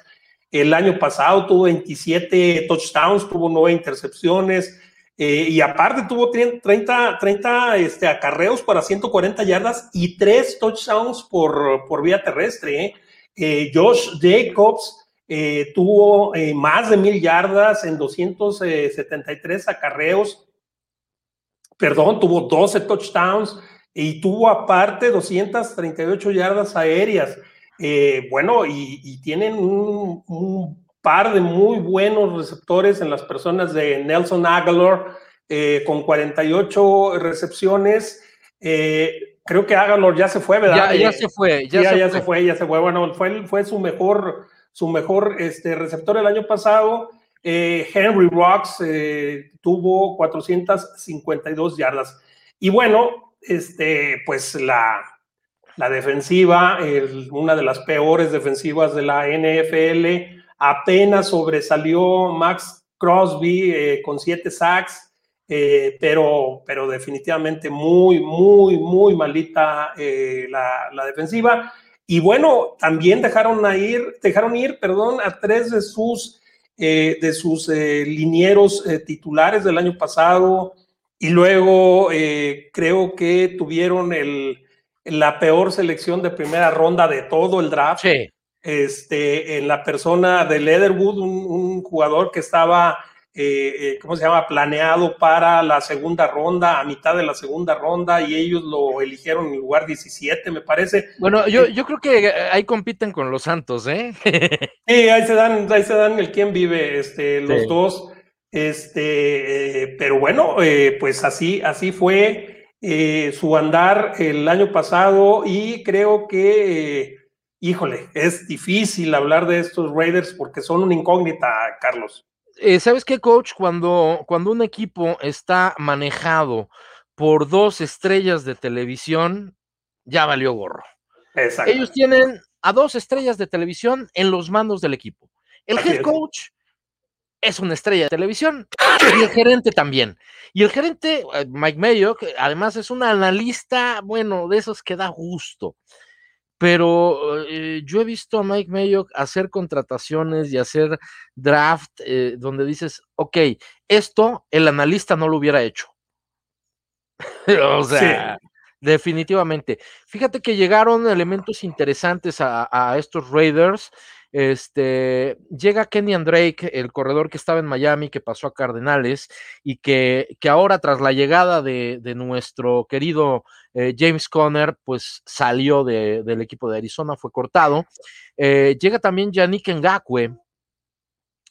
el año pasado, tuvo 27 touchdowns, tuvo 9 intercepciones, eh, y aparte tuvo 30, 30 este, acarreos para 140 yardas y 3 touchdowns por, por vía terrestre. Josh Jacobs eh, tuvo eh, más de mil yardas en 273 acarreos, perdón, tuvo 12 touchdowns y tuvo aparte 238 yardas aéreas. Eh, bueno, y, tienen un, par de muy buenos receptores en las personas de Nelson Aguilar, con 48 recepciones. creo que Aguilar ya se fue, ¿verdad? Ya, se fue, ya, se, fue. fue. ya se fue. Bueno, fue, fue su mejor su mejor este, receptor el año pasado. Eh, Henry Rocks eh, tuvo 452 yardas. Y bueno, este, pues la, la defensiva, una de las peores defensivas de la NFL, apenas sobresalió Max Crosby eh, con siete sacks, pero, pero definitivamente muy, muy, muy malita la, la defensiva. Y bueno, también dejaron ir, dejaron ir, perdón, a tres de sus, eh, de sus eh, linieros eh, titulares del año pasado. Y luego creo que tuvieron el, la peor selección de primera ronda de todo el draft. Este, en la persona de Leatherwood, un, un jugador que estaba eh, eh, ¿cómo se llama?, planeado para la segunda ronda, a mitad de la segunda ronda, y ellos lo eligieron en lugar 17, me parece. Bueno, yo, yo creo que ahí compiten con los Santos, ¿eh? [LAUGHS] sí, ahí se dan, ahí se dan el quién vive, este, los dos. Este, eh, pero bueno, pues así, así fue su andar el año pasado, y creo que híjole, es difícil hablar de estos Raiders porque son una incógnita, Carlos. Eh, ¿sabes qué, coach? Cuando, cuando un equipo está manejado por dos estrellas de televisión, ya valió gorro. Exacto. Ellos tienen a dos estrellas de televisión en los mandos del equipo. El head coach es una estrella de televisión y el gerente también. Y el gerente, eh, Mike Mayo, además es un analista, bueno, de esos que da gusto pero eh, yo he visto a Mike Mayock hacer contrataciones y hacer draft eh, donde dices, ok, esto el analista no lo hubiera hecho. [LAUGHS] o sea, definitivamente. Fíjate que llegaron elementos interesantes a, a estos Raiders. Este, llega Kenny Drake, el corredor que estaba en Miami, que pasó a Cardenales, y que, que ahora, tras la llegada de, de nuestro querido eh, James Conner, pues salió de, del equipo de Arizona, fue cortado. Eh, llega también Yannick Ngakwe,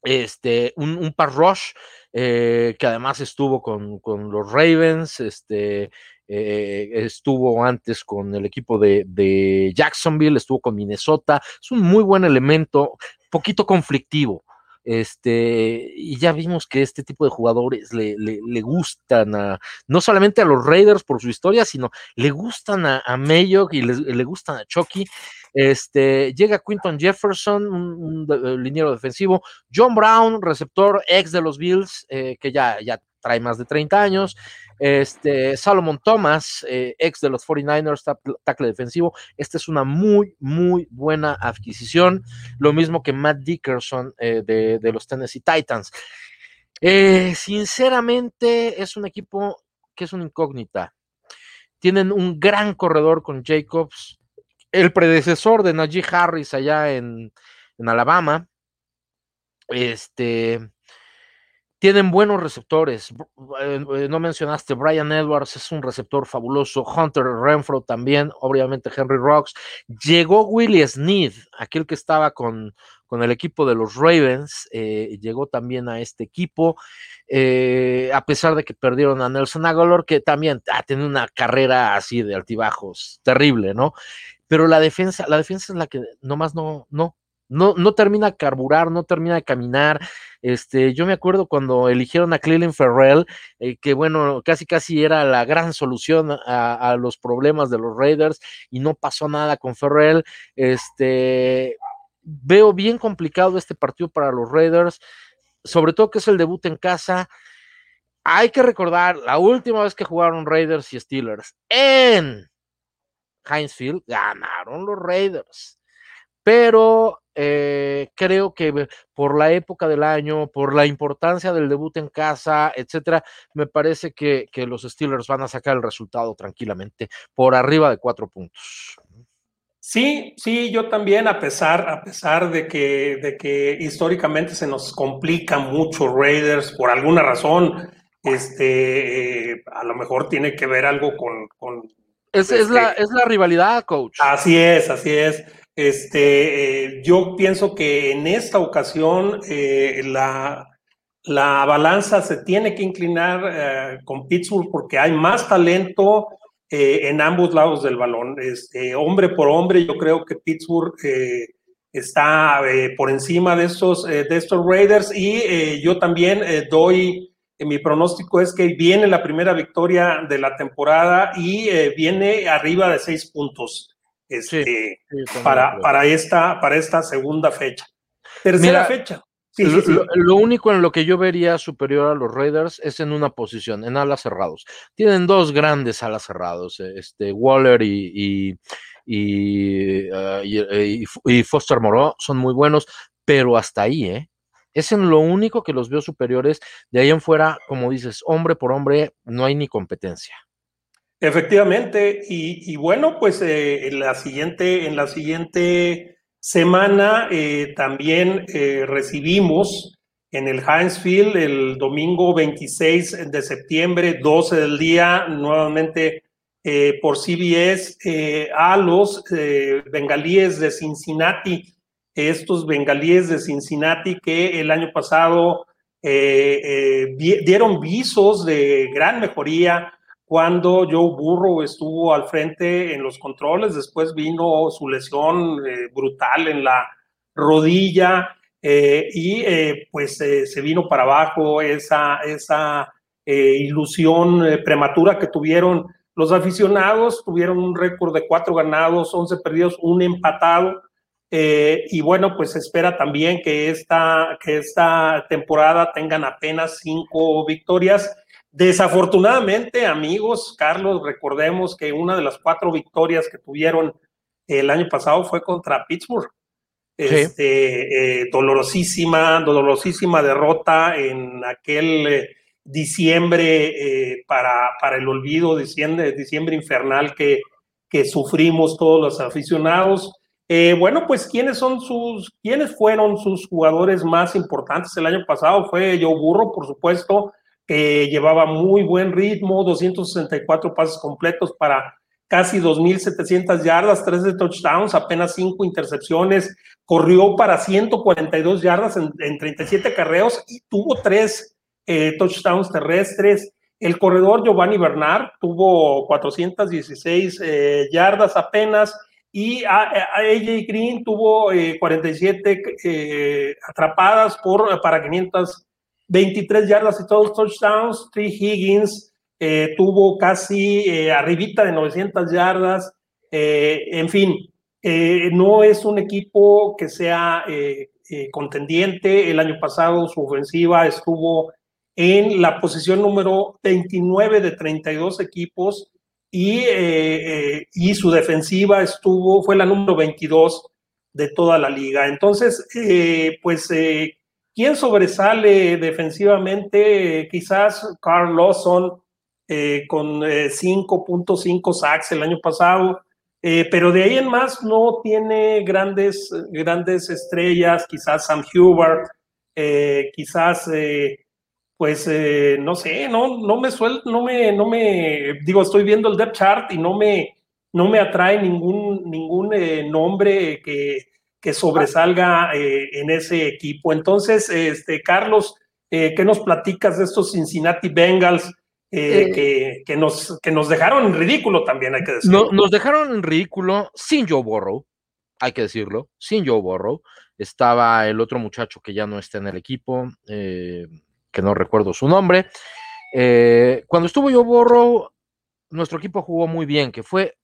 este, un, un rush, eh, que además estuvo con, con los Ravens, este, eh, estuvo antes con el equipo de, Jacksonville, estuvo con Minnesota, es un muy buen elemento, poquito conflictivo. Este, y ya vimos que este tipo de jugadores le, le, gustan a, no solamente a los Raiders por su historia, sino le gustan a, a y le, gustan a Chucky. Este, llega Quinton Jefferson, un, un, liniero defensivo, John Brown, receptor ex de los Bills, eh, que ya, ya trae más de 30 años. Este, Salomon Thomas, eh, ex de los 49ers, tackle defensivo. Esta es una muy, muy buena adquisición. Lo mismo que Matt Dickerson eh, de, los Tennessee Titans. Eh, sinceramente, es un equipo que es una incógnita. Tienen un gran corredor con Jacobs, el predecesor de Najee Harris allá en, en Alabama. Este tienen buenos receptores. Eh, eh, no mencionaste, Brian Edwards es un receptor fabuloso. Hunter Renfro también, obviamente Henry Rocks. Llegó Willie Sneed, aquel que estaba con, con el equipo de los Ravens, eh, llegó también a este equipo. a pesar de que perdieron a Nelson Aguilar, que también ha tenido una carrera así de altibajos, terrible, ¿no? Pero la defensa, la defensa es la que nomás no, no, no, no termina de carburar, no termina de caminar. Este, yo me acuerdo cuando eligieron a Cleveland Ferrell, eh, que bueno, casi casi era la gran solución a, los problemas de los Raiders y no pasó nada con Ferrell. Este, veo bien complicado este partido para los Raiders, sobre todo que es el debut en casa. Hay que recordar la última vez que jugaron Raiders y Steelers en Heinz Field, ganaron los Raiders. Pero eh, creo que por la época del año, por la importancia del debut en casa, etcétera, me parece que, que los Steelers van a sacar el resultado tranquilamente por arriba de cuatro puntos. Sí, sí, yo también, a pesar, a pesar de que, de que históricamente se nos complica mucho Raiders por alguna razón, este, eh, a lo mejor tiene que ver algo con... con es, es, la, este es la rivalidad, coach. Así es, así es. Este, eh, yo pienso que en esta ocasión eh, la, la balanza se tiene que inclinar eh, con Pittsburgh porque hay más talento en ambos lados del balón. Este, hombre por hombre, yo creo que Pittsburgh está por encima de estos, de estos Raiders y yo también doy, mi pronóstico es que viene la primera victoria de la temporada y viene arriba de seis puntos este, sí, sí, para, para, esta, para esta segunda fecha. Tercera Mira, fecha. Sí, lo, sí, lo, único en lo que yo vería superior a los Raiders es en una posición, en alas cerrados. Tienen dos grandes alas cerrados, este Waller y, y, y, uh, y, y Foster Moreau son muy buenos, pero hasta ahí, ¿eh? Es en lo único que los veo superiores. De ahí en fuera, como dices, hombre por hombre, no hay ni competencia. Efectivamente, y, bueno, pues eh, en la siguiente, en la siguiente semana eh, también eh, recibimos en el Heinz Field el domingo 26 de septiembre, 12 del día, nuevamente por CBS, a los bengalíes de Cincinnati, estos bengalíes de Cincinnati que el año pasado dieron visos de gran mejoría cuando Joe Burrow estuvo al frente en los controles, después vino su lesión eh, brutal en la rodilla eh, y eh, pues se vino para abajo esa, esa ilusión prematura que tuvieron los aficionados, tuvieron un récord de cuatro ganados, once perdidos, un empatado. y bueno, pues espera también que esta, que esta temporada tengan apenas cinco victorias Desafortunadamente, amigos, Carlos, recordemos que una de las cuatro victorias que tuvieron el año pasado fue contra Pittsburgh. Sí. Este, eh, dolorosísima, dolorosísima derrota en aquel eh, diciembre eh, para, para el olvido, diciembre, diciembre infernal que, que sufrimos todos los aficionados. Bueno, pues quiénes son sus, quiénes fueron sus jugadores más importantes el año pasado fue Joe Burro, por supuesto, que llevaba muy buen ritmo, 264 pases completos para casi 2.700 yardas, 3 de touchdowns, apenas 5 intercepciones, corrió para 142 yardas en, en 37 carreos y tuvo 3 eh, touchdowns terrestres. El corredor Giovanni Bernard tuvo 416 eh, yardas apenas y AJ Green tuvo eh, 47 eh, atrapadas por, para 500 23 yardas y todos touchdowns. Trey Higgins eh, tuvo casi eh, arribita de 900 yardas. Eh, en fin, eh, no es un equipo que sea contendiente. El año pasado su ofensiva estuvo en la posición número 29 de 32 equipos y, y su defensiva estuvo, fue la número 22 de toda la liga. Entonces, pues ¿Quién sobresale defensivamente? Quizás Carl Lawson eh, con 5.5 eh, sacks el año pasado, eh, pero de ahí en más no tiene grandes, grandes estrellas, quizás Sam Huber, eh, quizás, pues, no sé, no, no me suelto, no me, no me, digo, estoy viendo el depth chart y no me, no me atrae ningún, ningún nombre que que sobresalga eh, en ese equipo. Entonces, este, Carlos, eh, ¿qué nos platicas de estos Cincinnati Bengals? Eh, que, que, nos, que nos dejaron en ridículo también, hay que decirlo. No, nos dejaron en ridículo sin Joe Burrow, hay que decirlo, sin Joe Burrow. estaba el otro muchacho que ya no está en el equipo, que no recuerdo su nombre. Cuando estuvo yo borro, nuestro equipo jugó muy bien, que fue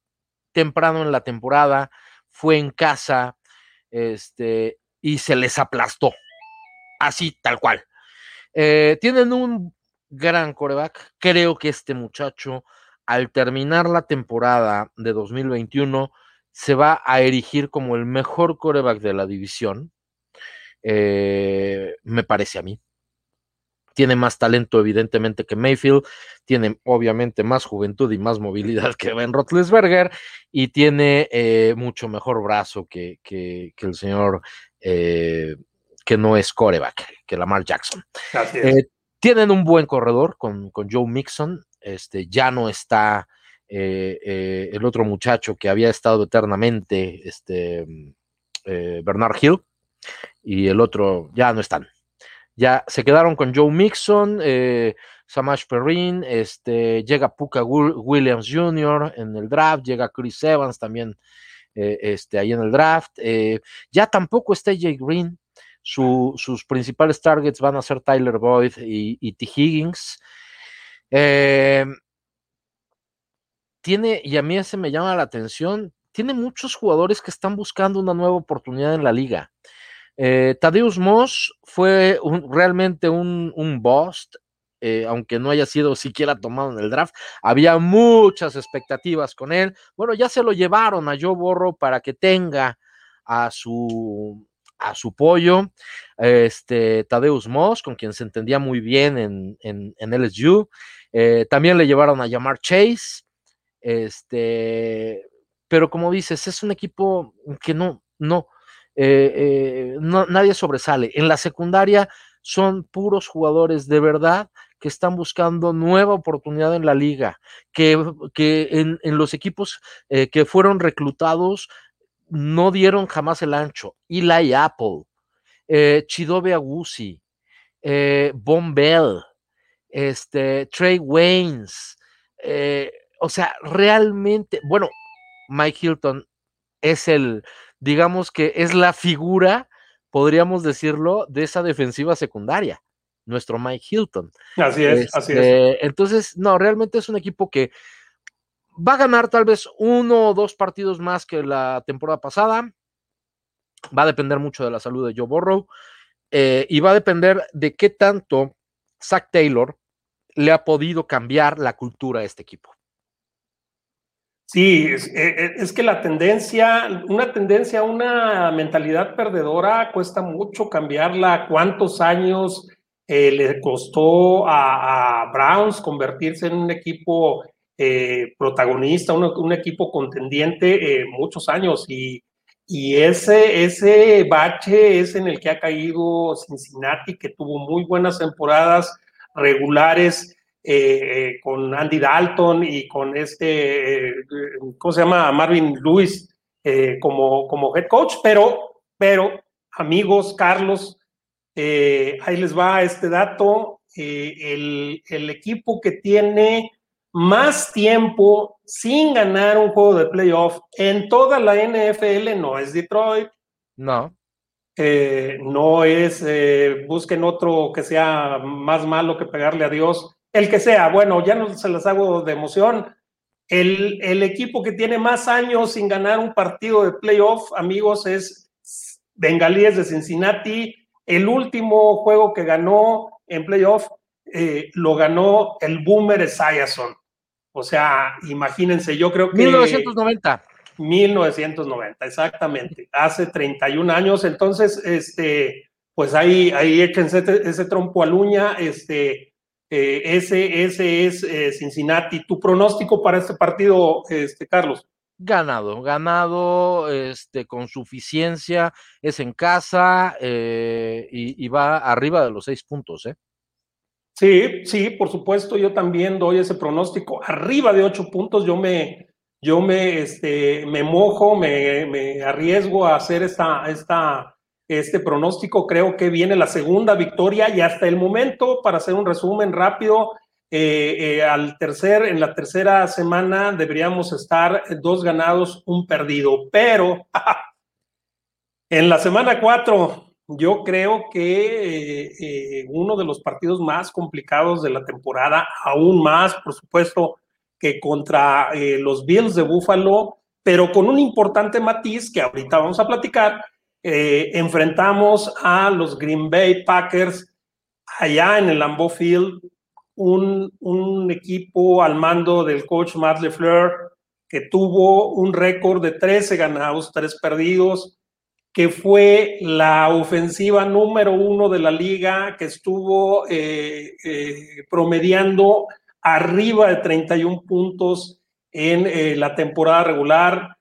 temprano en la temporada, fue en casa, este, y se les aplastó, así tal cual. Eh, tienen un gran coreback, creo que este muchacho, al terminar la temporada de 2021, se va a erigir como el mejor coreback de la división, eh, me parece a mí. Tiene más talento, evidentemente, que Mayfield, tiene obviamente más juventud y más movilidad que Ben Roethlisberger, y tiene eh, mucho mejor brazo que, que, el señor eh, que no es coreback, que Lamar Jackson. tienen un buen corredor con, con Joe Mixon, este, ya no está eh, eh, el otro muchacho que había estado eternamente, este, eh, Bernard Hill, y el otro ya no están. Ya se quedaron con Joe Mixon, Samash Perrin, este, llega Puka Williams Jr. en el draft, llega Chris Evans también este, ahí en el draft. ya tampoco está Jay Green. sus principales targets van a ser Tyler Boyd y, y T. Higgins. Eh, tiene, y a mí ese me llama la atención, tiene muchos jugadores que están buscando una nueva oportunidad en la liga. Eh, Tadeusz Moss fue realmente un, bust, eh, aunque no haya sido siquiera tomado en el draft. Había muchas expectativas con él. Bueno, ya se lo llevaron a Joe Borro para que tenga a su, a su pollo, este Tadeusz Moss, con quien se entendía muy bien en, en, LSU. Eh, también le llevaron a llamar Chase. Este, pero como dices, es un equipo que no, no, eh, eh, no, nadie sobresale. En la secundaria son puros jugadores de verdad que están buscando nueva oportunidad en la liga, que, que en, los equipos eh, que fueron reclutados no dieron jamás el ancho. Eli Apple, Chidobe Agusi, Von Bell, este, Trey Waynes, o sea, realmente, bueno, Mike Hilton es el, digamos que es la figura, podríamos decirlo, de esa defensiva secundaria, nuestro Mike Hilton. Así es, así es. Este, entonces, no, realmente es un equipo que va a ganar tal vez uno o dos partidos más que la temporada pasada. Va a depender mucho de la salud de Joe Burrow eh, y va a depender de qué tanto Zach Taylor le ha podido cambiar la cultura a este equipo. Sí, es, e, e, es, que la tendencia, una tendencia, una mentalidad perdedora cuesta mucho cambiarla. ¿Cuántos años eh, le costó a, Browns convertirse en un equipo eh, protagonista, un, equipo contendiente? Eh, muchos años y, y ese, ese bache es en el que ha caído Cincinnati, que tuvo muy buenas temporadas regulares eh, eh, con Andy Dalton y con este, eh, ¿cómo se llama? Marvin Lewis como, como head coach, pero, pero, amigos, Carlos, ahí les va este dato, el, el equipo que tiene más tiempo sin ganar un juego de playoff en toda la NFL no es Detroit. No. no es, busquen otro que sea más malo que pegarle a Dios el que sea, bueno, ya no se las hago de emoción. El, el, equipo que tiene más años sin ganar un partido de playoff, amigos, es Bengalíes de Cincinnati. El último juego que ganó en playoff eh, lo ganó el Boomer Esiason. O sea, imagínense, yo creo que... 1990. 1990, exactamente. Hace 31 años. Entonces, este, pues ahí, ahí échense ese trompo a uña. Este, eh, ese, ese es eh, Cincinnati. ¿Tu pronóstico para este partido, este, Carlos? Ganado, ganado, este, con suficiencia, es en casa eh, y, va arriba de los seis puntos, ¿eh? Sí, sí, por supuesto, yo también doy ese pronóstico. Arriba de ocho puntos, yo me, yo me, este, me mojo, me, me arriesgo a hacer esta, esta, este pronóstico. Creo que viene la segunda victoria y hasta el momento, para hacer un resumen rápido, eh, eh, al tercer, en la tercera semana deberíamos estar dos ganados, un perdido, pero [LAUGHS] En la semana 4, yo creo que eh, uno de los partidos más complicados de la temporada, aún más, por supuesto, que contra los Bills de Buffalo, pero con un importante matiz que ahorita vamos a platicar. Enfrentamos a los Green Bay Packers allá en el Lambeau Field, un, equipo al mando del coach Matt LeFleur que tuvo un récord de 13 ganados, 3 perdidos, que fue la ofensiva número uno de la liga, que estuvo eh, eh, promediando arriba de 31 puntos en eh, la temporada regular,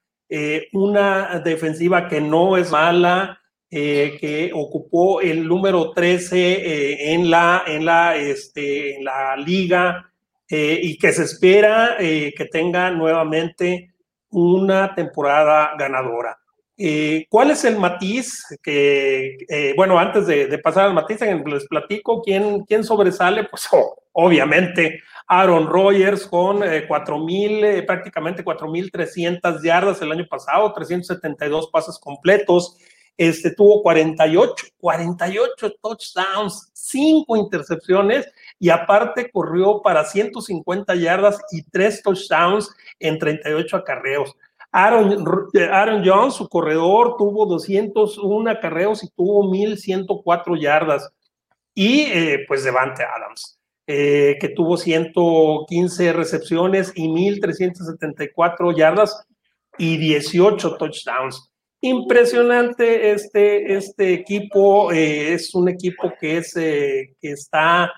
una defensiva que no es mala, que ocupó el número 13 en, la, en, la, este, en la liga y que se espera que tenga nuevamente una temporada ganadora. Eh, ¿Cuál es el matiz? Que, eh, bueno, antes de, pasar al matiz, les platico quién, quién sobresale. Pues obviamente Aaron Rodgers con eh, 4.000, eh, prácticamente 4.300 yardas el año pasado, 372 pases completos. Este tuvo 48, 48 touchdowns, 5 intercepciones y aparte corrió para 150 yardas y 3 touchdowns en 38 acarreos. Aaron, Aaron Jones, su corredor, tuvo 201 acarreos y tuvo 1104 yardas. Y eh, pues Devante Adams, eh, que tuvo 115 recepciones y 1374 yardas y 18 touchdowns. Impresionante este, este equipo, eh, es un equipo que, que está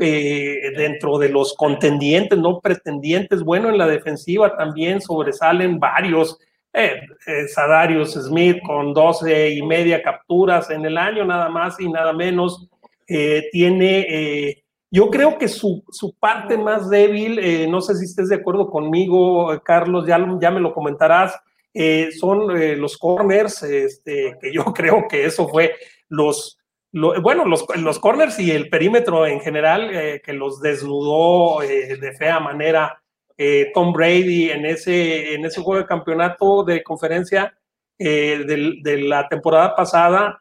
eh, dentro de los contendientes, no pretendientes. Bueno, en la defensiva también sobresalen varios. Eh, eh, Sadarius Smith con 12 y media capturas en el año, nada más y nada menos. tiene, yo creo que su, su parte más débil, no sé si estés de acuerdo conmigo, Carlos, ya, ya me lo comentarás, son los corners, este, que yo [LAUGHS] creo que eso fue los, bueno, los, los, corners y el perímetro en general, eh, que los desnudó eh, de fea manera eh, Tom Brady en ese, en ese juego de campeonato de conferencia de, de, la temporada pasada,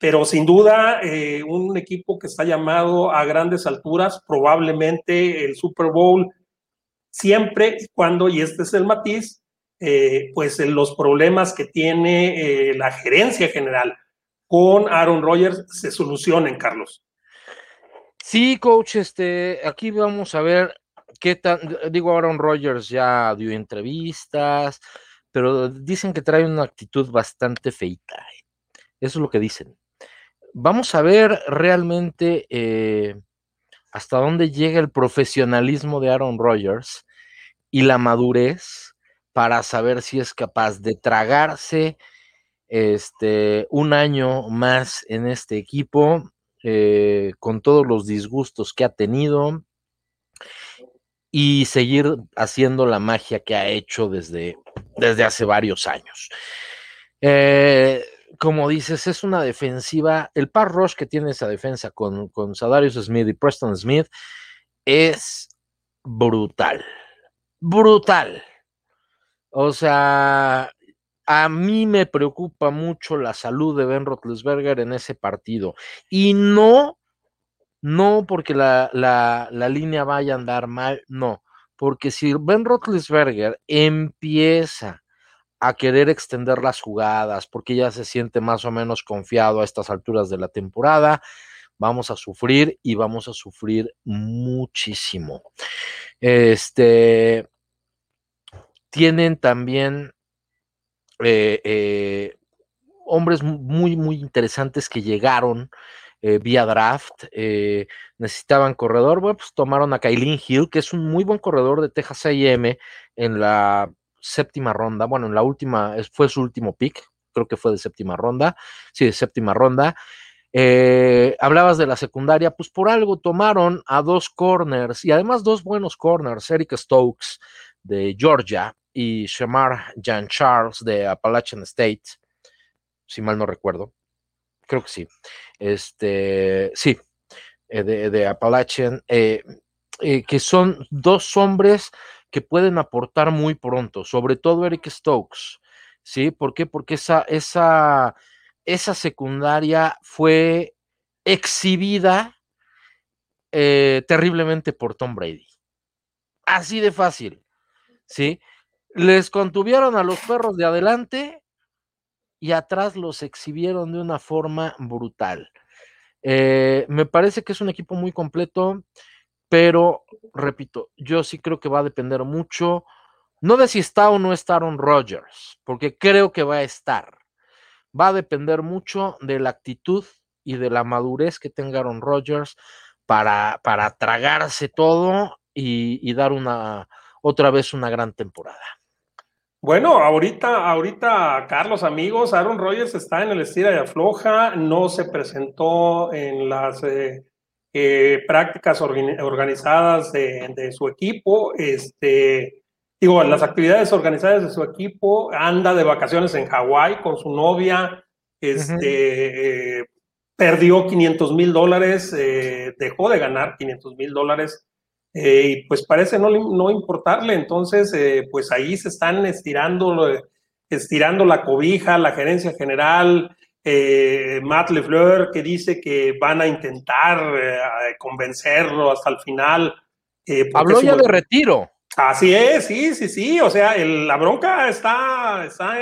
pero sin duda un equipo que está llamado a grandes alturas, probablemente el Super Bowl, siempre y cuando, y este es el matiz, pues los problemas que tiene la gerencia general con Aaron Rodgers se solucionen, Carlos. Sí, coach, este, aquí vamos a ver qué tan, digo, Aaron Rodgers ya dio entrevistas, pero dicen que trae una actitud bastante feita. Eso es lo que dicen. Vamos a ver realmente eh, hasta dónde llega el profesionalismo de Aaron Rodgers y la madurez para saber si es capaz de tragarse este, un año más en este equipo, eh, con todos los disgustos que ha tenido y seguir haciendo la magia que ha hecho desde, desde hace varios años. Eh, como dices, es una defensiva, el par rush que tiene esa defensa con, con Sadarius Smith y Preston Smith es brutal, brutal. O sea, a mí me preocupa mucho la salud de Ben Roethlisberger en ese partido. Y no, no porque la, la, línea vaya a andar mal, no. Porque si Ben Roethlisberger empieza a querer extender las jugadas, porque ya se siente más o menos confiado a estas alturas de la temporada, vamos a sufrir y vamos a sufrir muchísimo. Este tienen también eh, eh, hombres muy, muy interesantes que llegaron eh, vía draft, necesitaban corredor, bueno, pues tomaron a Kailin Hill, que es un muy buen corredor de Texas AM en la séptima ronda, bueno, en la última, fue su último pick, creo que fue de séptima ronda, sí, de séptima ronda. hablabas de la secundaria, pues por algo tomaron a dos corners y además dos buenos corners, Eric Stokes de Georgia y Shamar Jan Charles de Appalachian State, si mal no recuerdo. Creo que sí. Este, sí, eh, de, Appalachian, eh, eh, que son dos hombres que pueden aportar muy pronto, sobre todo Eric Stokes. ¿sí? ¿Por qué? Porque esa, esa, esa secundaria fue exhibida terriblemente por Tom Brady. Así de fácil, ¿sí? Les contuvieron a los perros de adelante y atrás los exhibieron de una forma brutal. Eh, me parece que es un equipo muy completo, pero repito, yo sí creo que va a depender mucho, no de si está o no está Aaron Rodgers, porque creo que va a estar. Va a depender mucho de la actitud y de la madurez que tenga Aaron Rodgers para, para tragarse todo y, y dar una otra vez una gran temporada. Bueno, ahorita, ahorita, Carlos, amigos, Aaron Rodgers está en el estira y afloja, no se presentó en las eh, eh, prácticas organizadas de, su equipo, este, digo, en las actividades organizadas de su equipo, anda de vacaciones en Hawái con su novia, este, eh, perdió 500 mil dólares, dejó de ganar 500 mil dólares eh, y pues parece no, no importarle, entonces eh, pues ahí se están estirando, estirando la cobija, la gerencia general, eh, Matt LeFleur que dice que van a intentar convencerlo hasta el final. Habló ya de retiro. Así es, sí, sí, sí, o sea, la bronca está, está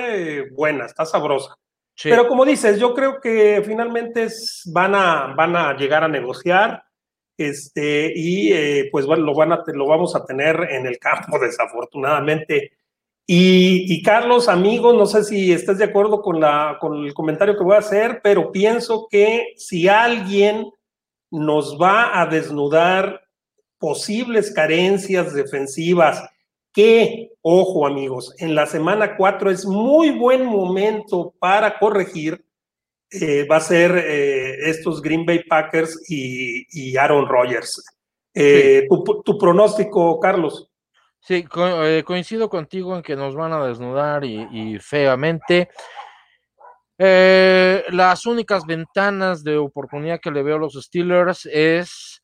buena, está sabrosa. Pero como dices, yo creo que finalmente van, a, van a llegar a negociar este, y eh, pues lo, van a, lo vamos a tener en el campo, [LAUGHS] desafortunadamente. Y, Carlos, amigos, no sé si estás de acuerdo con, la, con el comentario que voy a hacer, pero pienso que si alguien nos va a desnudar posibles carencias defensivas, que, ojo amigos, en la semana 4 es muy buen momento para corregir, eh, va a ser eh, estos Green Bay Packers y, Aaron Rodgers. Eh, tu, pronóstico, Carlos? Sí, coincido contigo en que nos van a desnudar y, feamente. las únicas ventanas de oportunidad que le veo a los Steelers es,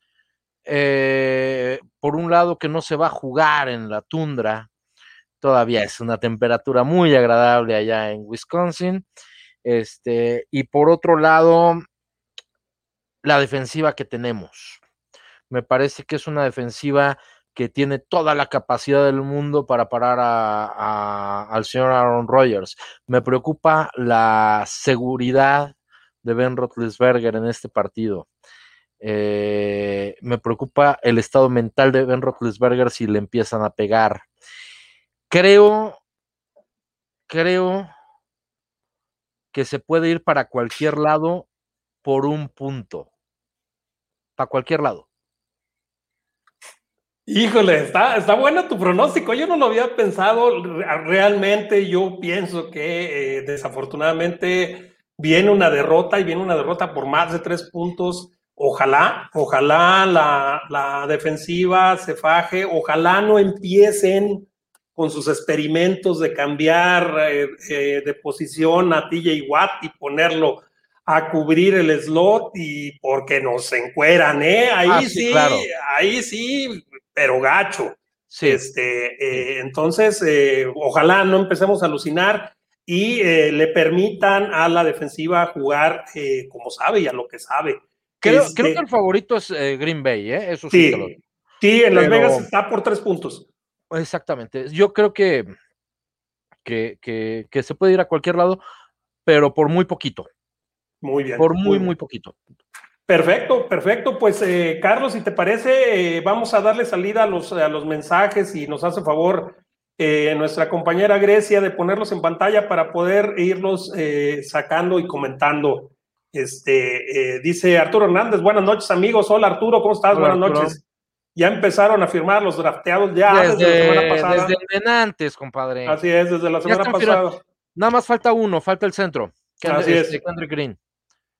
por un lado, que no se va a jugar en la tundra. Todavía es una temperatura muy agradable allá en Wisconsin. Este, y por otro lado, la defensiva que tenemos. Me parece que es una defensiva que tiene toda la capacidad del mundo para parar al señor Aaron Rodgers. Me preocupa la seguridad de Ben Roethlisberger en este partido. Eh, me preocupa el estado mental de Ben Roethlisberger si le empiezan a pegar. Creo, creo que se puede ir para cualquier lado por un punto. Para cualquier lado. Híjole, está, está bueno tu pronóstico. Yo no lo había pensado. Realmente yo pienso que eh, desafortunadamente viene una derrota y viene una derrota por más de tres puntos. Ojalá, ojalá la, defensiva se faje, ojalá no empiecen con sus experimentos de cambiar eh, eh, de posición a TJ Watt y ponerlo a cubrir el slot y porque nos encueran, ¿eh? Ahí ah, sí, ahí sí, pero gacho. Sí. Este, eh, entonces, ojalá no empecemos a alucinar y le permitan a la defensiva jugar como sabe y a lo que sabe. Creo, este que el favorito es Green Bay, ¿eh? Eso sí. Sí, en Las Vegas está por tres puntos. Exactamente. Yo creo que, que, que, se puede ir a cualquier lado, pero por muy poquito. Muy bien. Por muy, muy, poquito. Perfecto, perfecto. Pues eh, Carlos, si te parece, eh, vamos a darle salida a los, a los mensajes y nos hace favor eh, nuestra compañera Grecia de ponerlos en pantalla para poder irlos sacando y comentando. Este, dice Arturo Hernández, buenas noches amigos. Hola Arturo, ¿cómo estás? buenas noches ya empezaron a firmar los drafteados ya desde, la semana pasada. Desde antes, compadre. Así es, desde la semana pasada. Nada más falta uno, falta el centro. Así es. Green.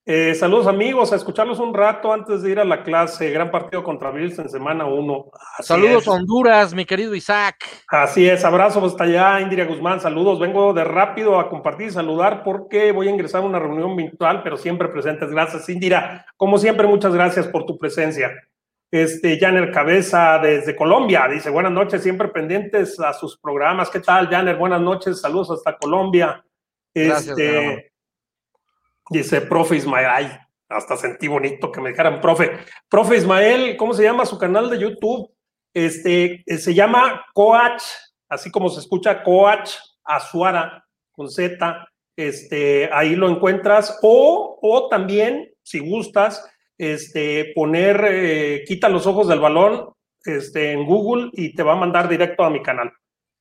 Eh, saludos amigos, a escucharlos un rato antes de ir a la clase. Gran partido contra Bills en semana 1. Saludos Honduras, mi querido Isaac. Así es, abrazo hasta allá, Indira Guzmán. Saludos, vengo de rápido a compartir y saludar porque voy a ingresar a una reunión virtual, pero siempre presentes. Gracias, Indira. Como siempre, muchas gracias por tu presencia. Este, Janer Cabeza desde Colombia dice: Buenas noches, siempre pendientes a sus programas. ¿Qué tal, Janer? Buenas noches, saludos hasta Colombia. Este, dice, profe Ismael, ay, hasta sentí bonito que me dijeran, profe. Profe Ismael, ¿cómo se llama su canal de YouTube? Este, eh, se llama Coach, así como se escucha Coach Azuara, con Z. Este, ahí lo encuentras. O, o también, si gustas, este, poner, eh, quita los ojos del balón este, en Google y te va a mandar directo a mi canal.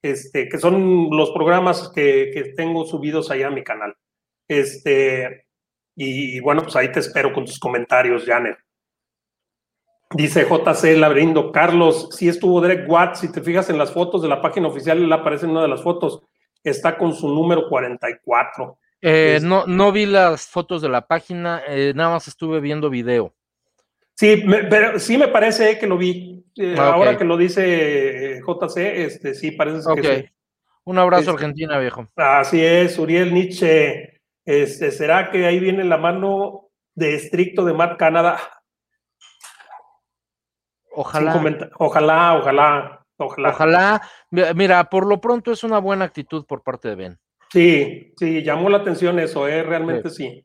Este, que son los programas que, que tengo subidos allá a mi canal. Este, y, bueno, pues ahí te espero con tus comentarios, Janet. Dice JC Labrindo, Carlos, si estuvo Derek Watts, si te fijas en las fotos de la página oficial, le aparece en una de las fotos, está con su número 44. Eh, no, no vi las fotos de la página, eh, nada más estuve viendo video. Sí, pero sí me parece que lo vi. Eh, ah, ahora que lo dice JC, este, sí, parece que sí. Un abrazo este, Argentina, viejo. Así es, Uriel Nietzsche. Este, ¿Será que ahí viene la mano de estricto de Matt Canadá? Ojalá. Ojalá, ojalá, ojalá. Ojalá. Mira, por lo pronto es una buena actitud por parte de Ben. Sí, sí, llamó la atención eso, ¿eh? realmente sí.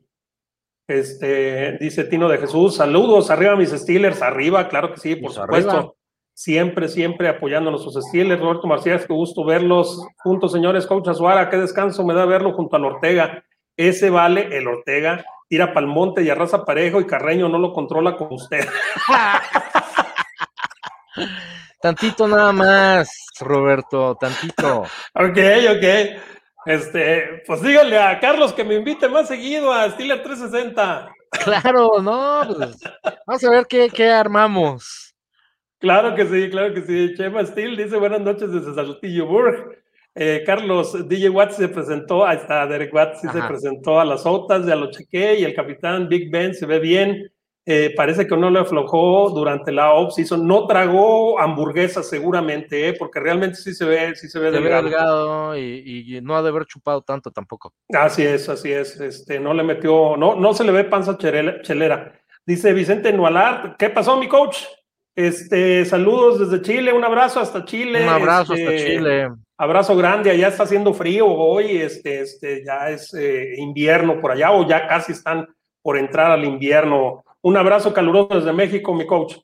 Este, dice Tino de Jesús, saludos, arriba mis Steelers, arriba, claro que sí, por pues supuesto. Siempre, siempre apoyando a nuestros Steelers. Roberto Marcial, qué gusto verlos juntos, señores. Coach Azuara, qué descanso me da verlo junto al Ortega. Ese vale el Ortega, tira monte y arrasa parejo y Carreño no lo controla con usted. [LAUGHS] tantito nada más, Roberto, tantito. Ok, ok. Este, pues díganle a Carlos que me invite más seguido a Steeler 360. Claro, no, pues, vamos a ver qué, qué armamos. Claro que sí, claro que sí. Chema Steel dice buenas noches desde Saltillo Burg. Eh, Carlos, DJ Watts se presentó, ahí está, Derek Watts se presentó a las OTAS, ya lo chequé, y el capitán Big Ben se ve bien. Eh, parece que no le aflojó durante la off-season, no tragó hamburguesas seguramente, eh, porque realmente sí se ve, sí se ve delgado. y, no ha de haber chupado tanto tampoco. Así es, así es, este, no le metió, no, no se le ve panza chelera. Dice Vicente Nualar, ¿qué pasó mi coach? Este, saludos desde Chile, un abrazo hasta Chile. Un abrazo hasta este, Chile. Abrazo grande, allá está haciendo frío hoy, este, este, ya es eh, invierno por allá o ya casi están por entrar al invierno. Un abrazo caluroso desde México, mi coach.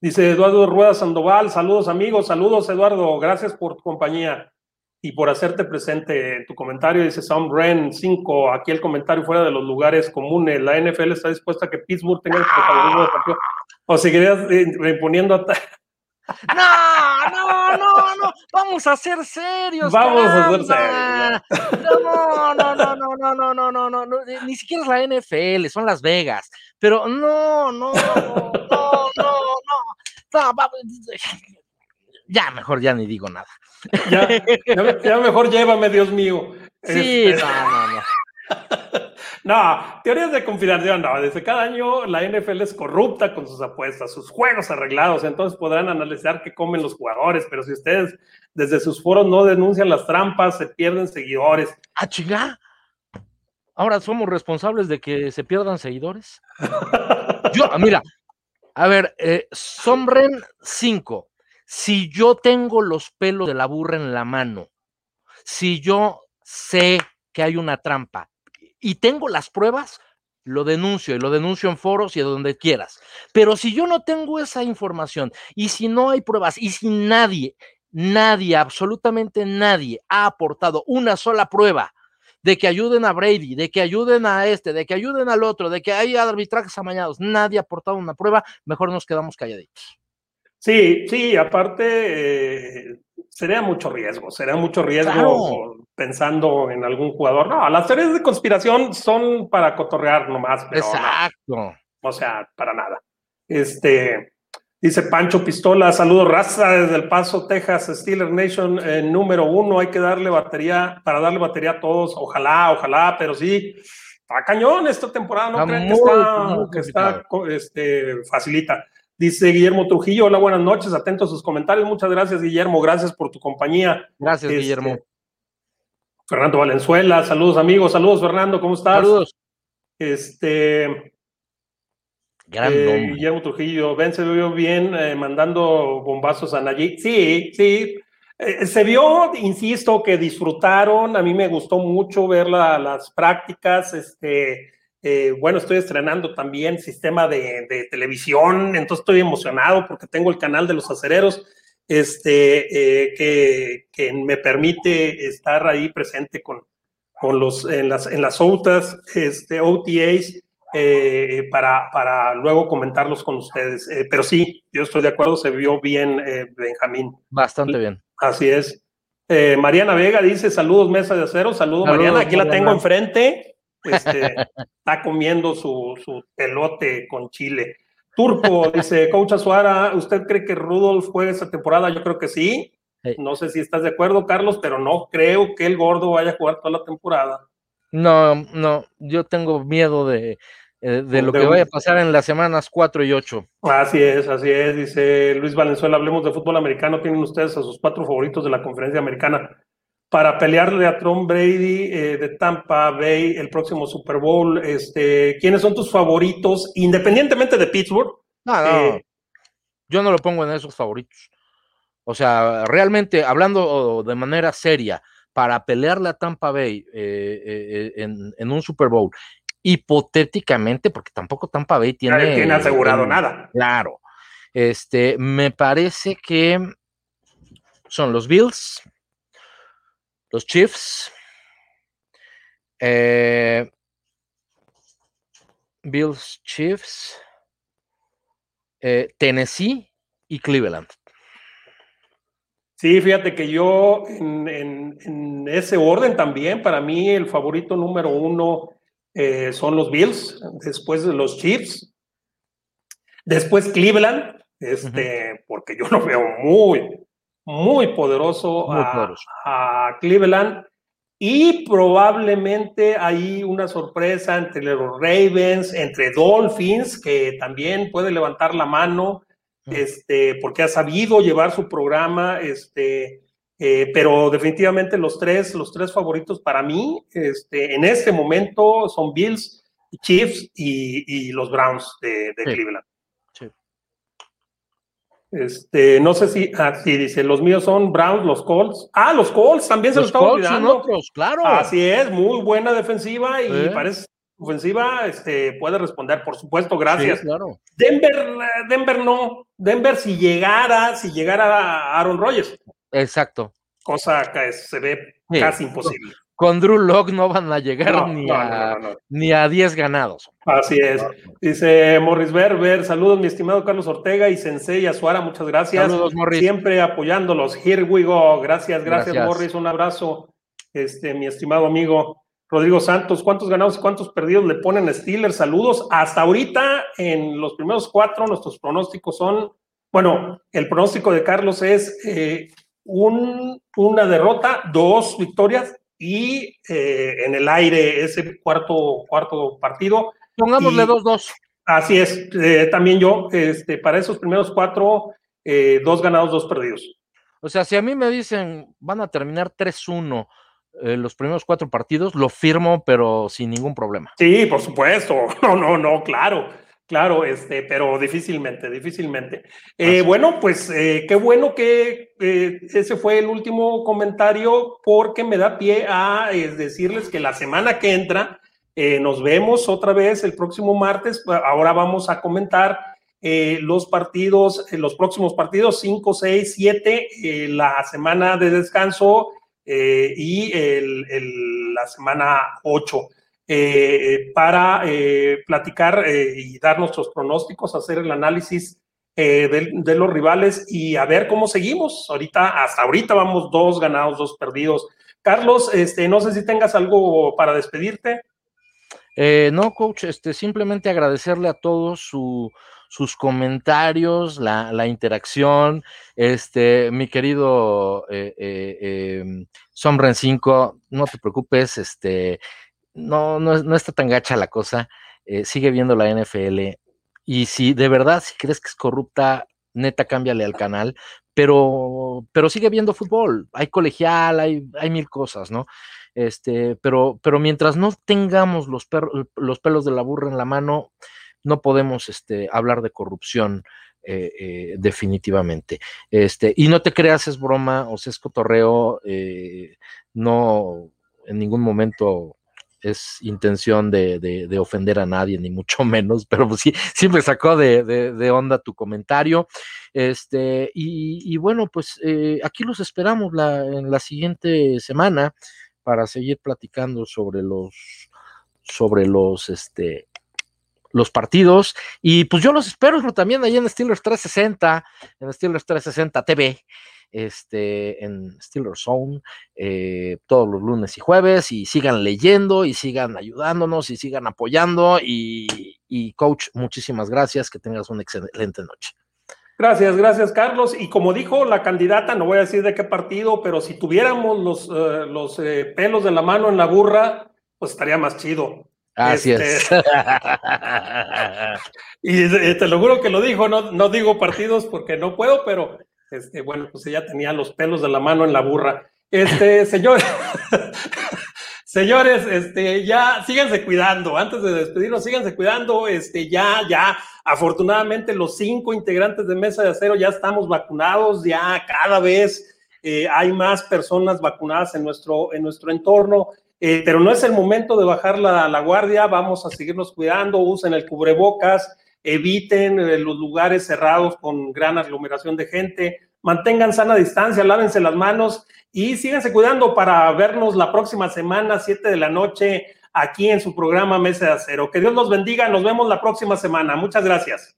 Dice Eduardo Rueda Sandoval, saludos amigos, saludos Eduardo, gracias por tu compañía y por hacerte presente en tu comentario. Dice Sam Ren 5, aquí el comentario fuera de los lugares comunes. La NFL está dispuesta a que Pittsburgh tenga el protagonismo partido. O seguirías eh, imponiendo a, no, no, no, no, vamos a ser serios. Vamos a ser serios. No, no, no, no, no, no, no, no, no, no, ni siquiera es la NFL, son Las Vegas. Pero no, no, no, no, no, no, ya mejor ya ni digo nada. Ya, ya, mejor llévame, Dios mío. Sí, este, no, no, no. No, teorías de conspiración, no. Desde cada año la NFL es corrupta con sus apuestas, sus juegos arreglados, entonces podrán analizar qué comen los jugadores, pero si ustedes desde sus foros no denuncian las trampas, se pierden seguidores. ¡Ah, chinga! Ahora somos responsables de que se pierdan seguidores. [LAUGHS] Yo, mira, a ver, eh, Sombren 5. Si yo tengo los pelos de la burra en la mano, si yo sé que hay una trampa, y tengo las pruebas, lo denuncio y lo denuncio en foros y donde quieras. Pero si yo no tengo esa información y si no hay pruebas y si nadie, nadie, absolutamente nadie ha aportado una sola prueba de que ayuden a Brady, de que ayuden a este, de que ayuden al otro, de que hay arbitrajes amañados, nadie ha aportado una prueba, mejor nos quedamos calladitos. Sí, sí, aparte eh, sería mucho riesgo, sería mucho riesgo pensando en algún jugador. No, las teorías de conspiración son para cotorrear nomás, pero Exacto. o sea, para nada. Este, dice Pancho Pistola, saludos raza desde El Paso, Texas, Steeler Nation eh, número uno, hay que darle batería, para darle batería a todos, ojalá, ojalá, pero sí, está cañón esta temporada, no creen que está, que está este, facilita. Dice Guillermo Trujillo, hola, buenas noches, atento a sus comentarios. Muchas gracias, Guillermo, gracias por tu compañía. Gracias, este, Guillermo. Fernando Valenzuela, saludos amigos, saludos Fernando, ¿cómo estás? Saludos. Este. Gran eh, Guillermo Trujillo, ven, se vio bien eh, mandando bombazos a Nayib. Sí, sí. Eh, se vio, insisto, que disfrutaron. A mí me gustó mucho ver las prácticas. Este, eh, bueno, estoy estrenando también sistema de, de, televisión, entonces estoy emocionado porque tengo el canal de los acereros, este, eh, que, que, me permite estar ahí presente con, con los, en las, en las OTAs, este, OTAs, eh, para, para luego comentarlos con ustedes. Eh, pero sí, yo estoy de acuerdo, se vio bien, eh, Benjamín. Bastante bien. Así es. Mariana Vega dice: Saludos, mesa de acero. Saludos, Mariana. Aquí la tengo enfrente. Este, está comiendo su, su pelote con chile. Turco dice: Coach Azuara, ¿usted cree que Rudolf juegue esta temporada? Yo creo que sí. No sé si estás de acuerdo, Carlos, pero no creo que el gordo vaya a jugar toda la temporada. No, no, yo tengo miedo de, eh, de lo que vaya a pasar en las semanas 4 y 8. Así es, así es, dice Luis Valenzuela, hablemos de fútbol americano, tienen ustedes a sus cuatro favoritos de la conferencia americana para pelearle a Tom Brady eh, de Tampa Bay el próximo Super Bowl. Este, ¿Quiénes son tus favoritos, independientemente de Pittsburgh? No, no, eh, yo no lo pongo en esos favoritos. O sea, realmente, hablando de manera seria, para pelearle a Tampa Bay en, en, un Super Bowl hipotéticamente, porque tampoco Tampa Bay tiene. tiene asegurado nada. Claro. Este, me parece que son los Bills, los Chiefs, eh, Bills, Chiefs, eh, Tennessee y Cleveland. Sí, fíjate que yo en, en, ese orden también, para mí el favorito número uno eh, son los Bills, después de los Chiefs, después Cleveland, este, porque yo lo veo muy, muy poderoso, a, Cleveland. Y probablemente hay una sorpresa entre los Ravens, entre Dolphins, que también puede levantar la mano, este, porque ha sabido llevar su programa, este, eh, pero definitivamente los tres, los tres favoritos para mí este, en este momento son Bills, Chiefs y, los Browns de, Cleveland. Este, no sé si, ah, dice, los míos son Browns, los Colts. Ah, los Colts también se los estaba olvidando. claro. Así es, muy buena defensiva y parece ofensiva, este, puede responder, por supuesto, gracias. claro. Denver, Denver no, Denver si llegara, si llegara Aaron Rodgers, Exacto. Cosa que se ve casi imposible. Con Drew Lock no van a llegar ni, a, ni a 10 ganados. Así es. Dice Morris Berber, saludos mi estimado Carlos Ortega y Sensei Azuara, muchas gracias. Saludos, Morris. Siempre apoyándolos. Here we go. Gracias, gracias, Morris. Un abrazo, este, mi estimado amigo. Rodrigo Santos, ¿cuántos ganados y cuántos perdidos le ponen a Steelers? Saludos. Hasta ahorita, en los primeros cuatro, nuestros pronósticos son, bueno, el pronóstico de Carlos es eh, una derrota, dos victorias y eh, en el aire ese cuarto, cuarto partido. Pongámosle dos, dos. Así es, eh, también yo, este, para esos primeros cuatro, eh, dos ganados, dos perdidos. O sea, si a mí me dicen van a terminar 3-1 los primeros cuatro partidos, lo firmo, pero sin ningún problema. Sí, por supuesto. [LAUGHS] No, no, no, claro. Claro, este, pero difícilmente, difícilmente. Eh, bueno, pues eh, qué bueno que eh, ese fue el último comentario porque me da pie a decirles que la semana que entra nos vemos otra vez el próximo martes. Ahora vamos a comentar los partidos, los próximos partidos 5, 6, 7, la semana de descanso y la semana 8. Eh, para eh, platicar eh, y dar nuestros pronósticos, hacer el análisis de, los rivales y a ver cómo seguimos. Ahorita, hasta ahorita vamos dos ganados, dos perdidos. Carlos, este, no sé si tengas algo para despedirte. no, coach, este, simplemente agradecerle a todos sus comentarios, la, interacción. Este, mi querido eh, 5, no te preocupes, este, no, no, está tan gacha la cosa, eh, sigue viendo la NFL y si de verdad, si crees que es corrupta, neta, cámbiale al canal, pero, pero sigue viendo fútbol, hay colegial, hay, hay mil cosas, ¿no? Este, pero, pero mientras no tengamos los, los pelos de la burra en la mano, no podemos este, hablar de corrupción. definitivamente. Este, y no te creas, es broma o sea, es cotorreo, no en ningún momento es intención de, ofender a nadie, ni mucho [LAUGHS] menos, pero pues sí, sí me sacó de, onda tu comentario. Este, y, bueno, pues eh, aquí los esperamos la, en la siguiente semana para seguir platicando sobre los, sobre los, este, los partidos. Y pues yo los espero también ahí en Steelers 360, en Steelers 360 TV este, en Steelers Zone eh, todos los lunes y jueves y sigan leyendo y sigan ayudándonos y sigan apoyando y, coach, muchísimas gracias, que tengas una excelente noche. Gracias, gracias Carlos. Y como dijo la candidata, no voy a decir de qué partido, pero si tuviéramos los, eh, los eh, pelos de la mano en la burra, pues estaría más chido. Así es. Este, [LAUGHS] y te lo juro que lo dijo, no, no digo partidos porque no puedo, pero este, bueno, pues ella tenía los pelos de la mano en la burra. Este, [LAUGHS] señores, señores, este, ya síganse cuidando. Antes de despedirnos, síganse cuidando. Este, ya, ya, afortunadamente los cinco integrantes de Mesa de Acero ya estamos vacunados. Ya cada vez eh, hay más personas vacunadas en nuestro, en nuestro entorno. Eh, pero no es el momento de bajar la, la guardia. Vamos a seguirnos cuidando. Usen el cubrebocas eviten eh, los lugares cerrados con gran aglomeración de gente, mantengan sana distancia, lávense las manos y síganse cuidando para vernos la próxima semana, 7 de la noche, aquí en su programa Mesa de Acero. Que Dios los bendiga, nos vemos la próxima semana. Muchas gracias.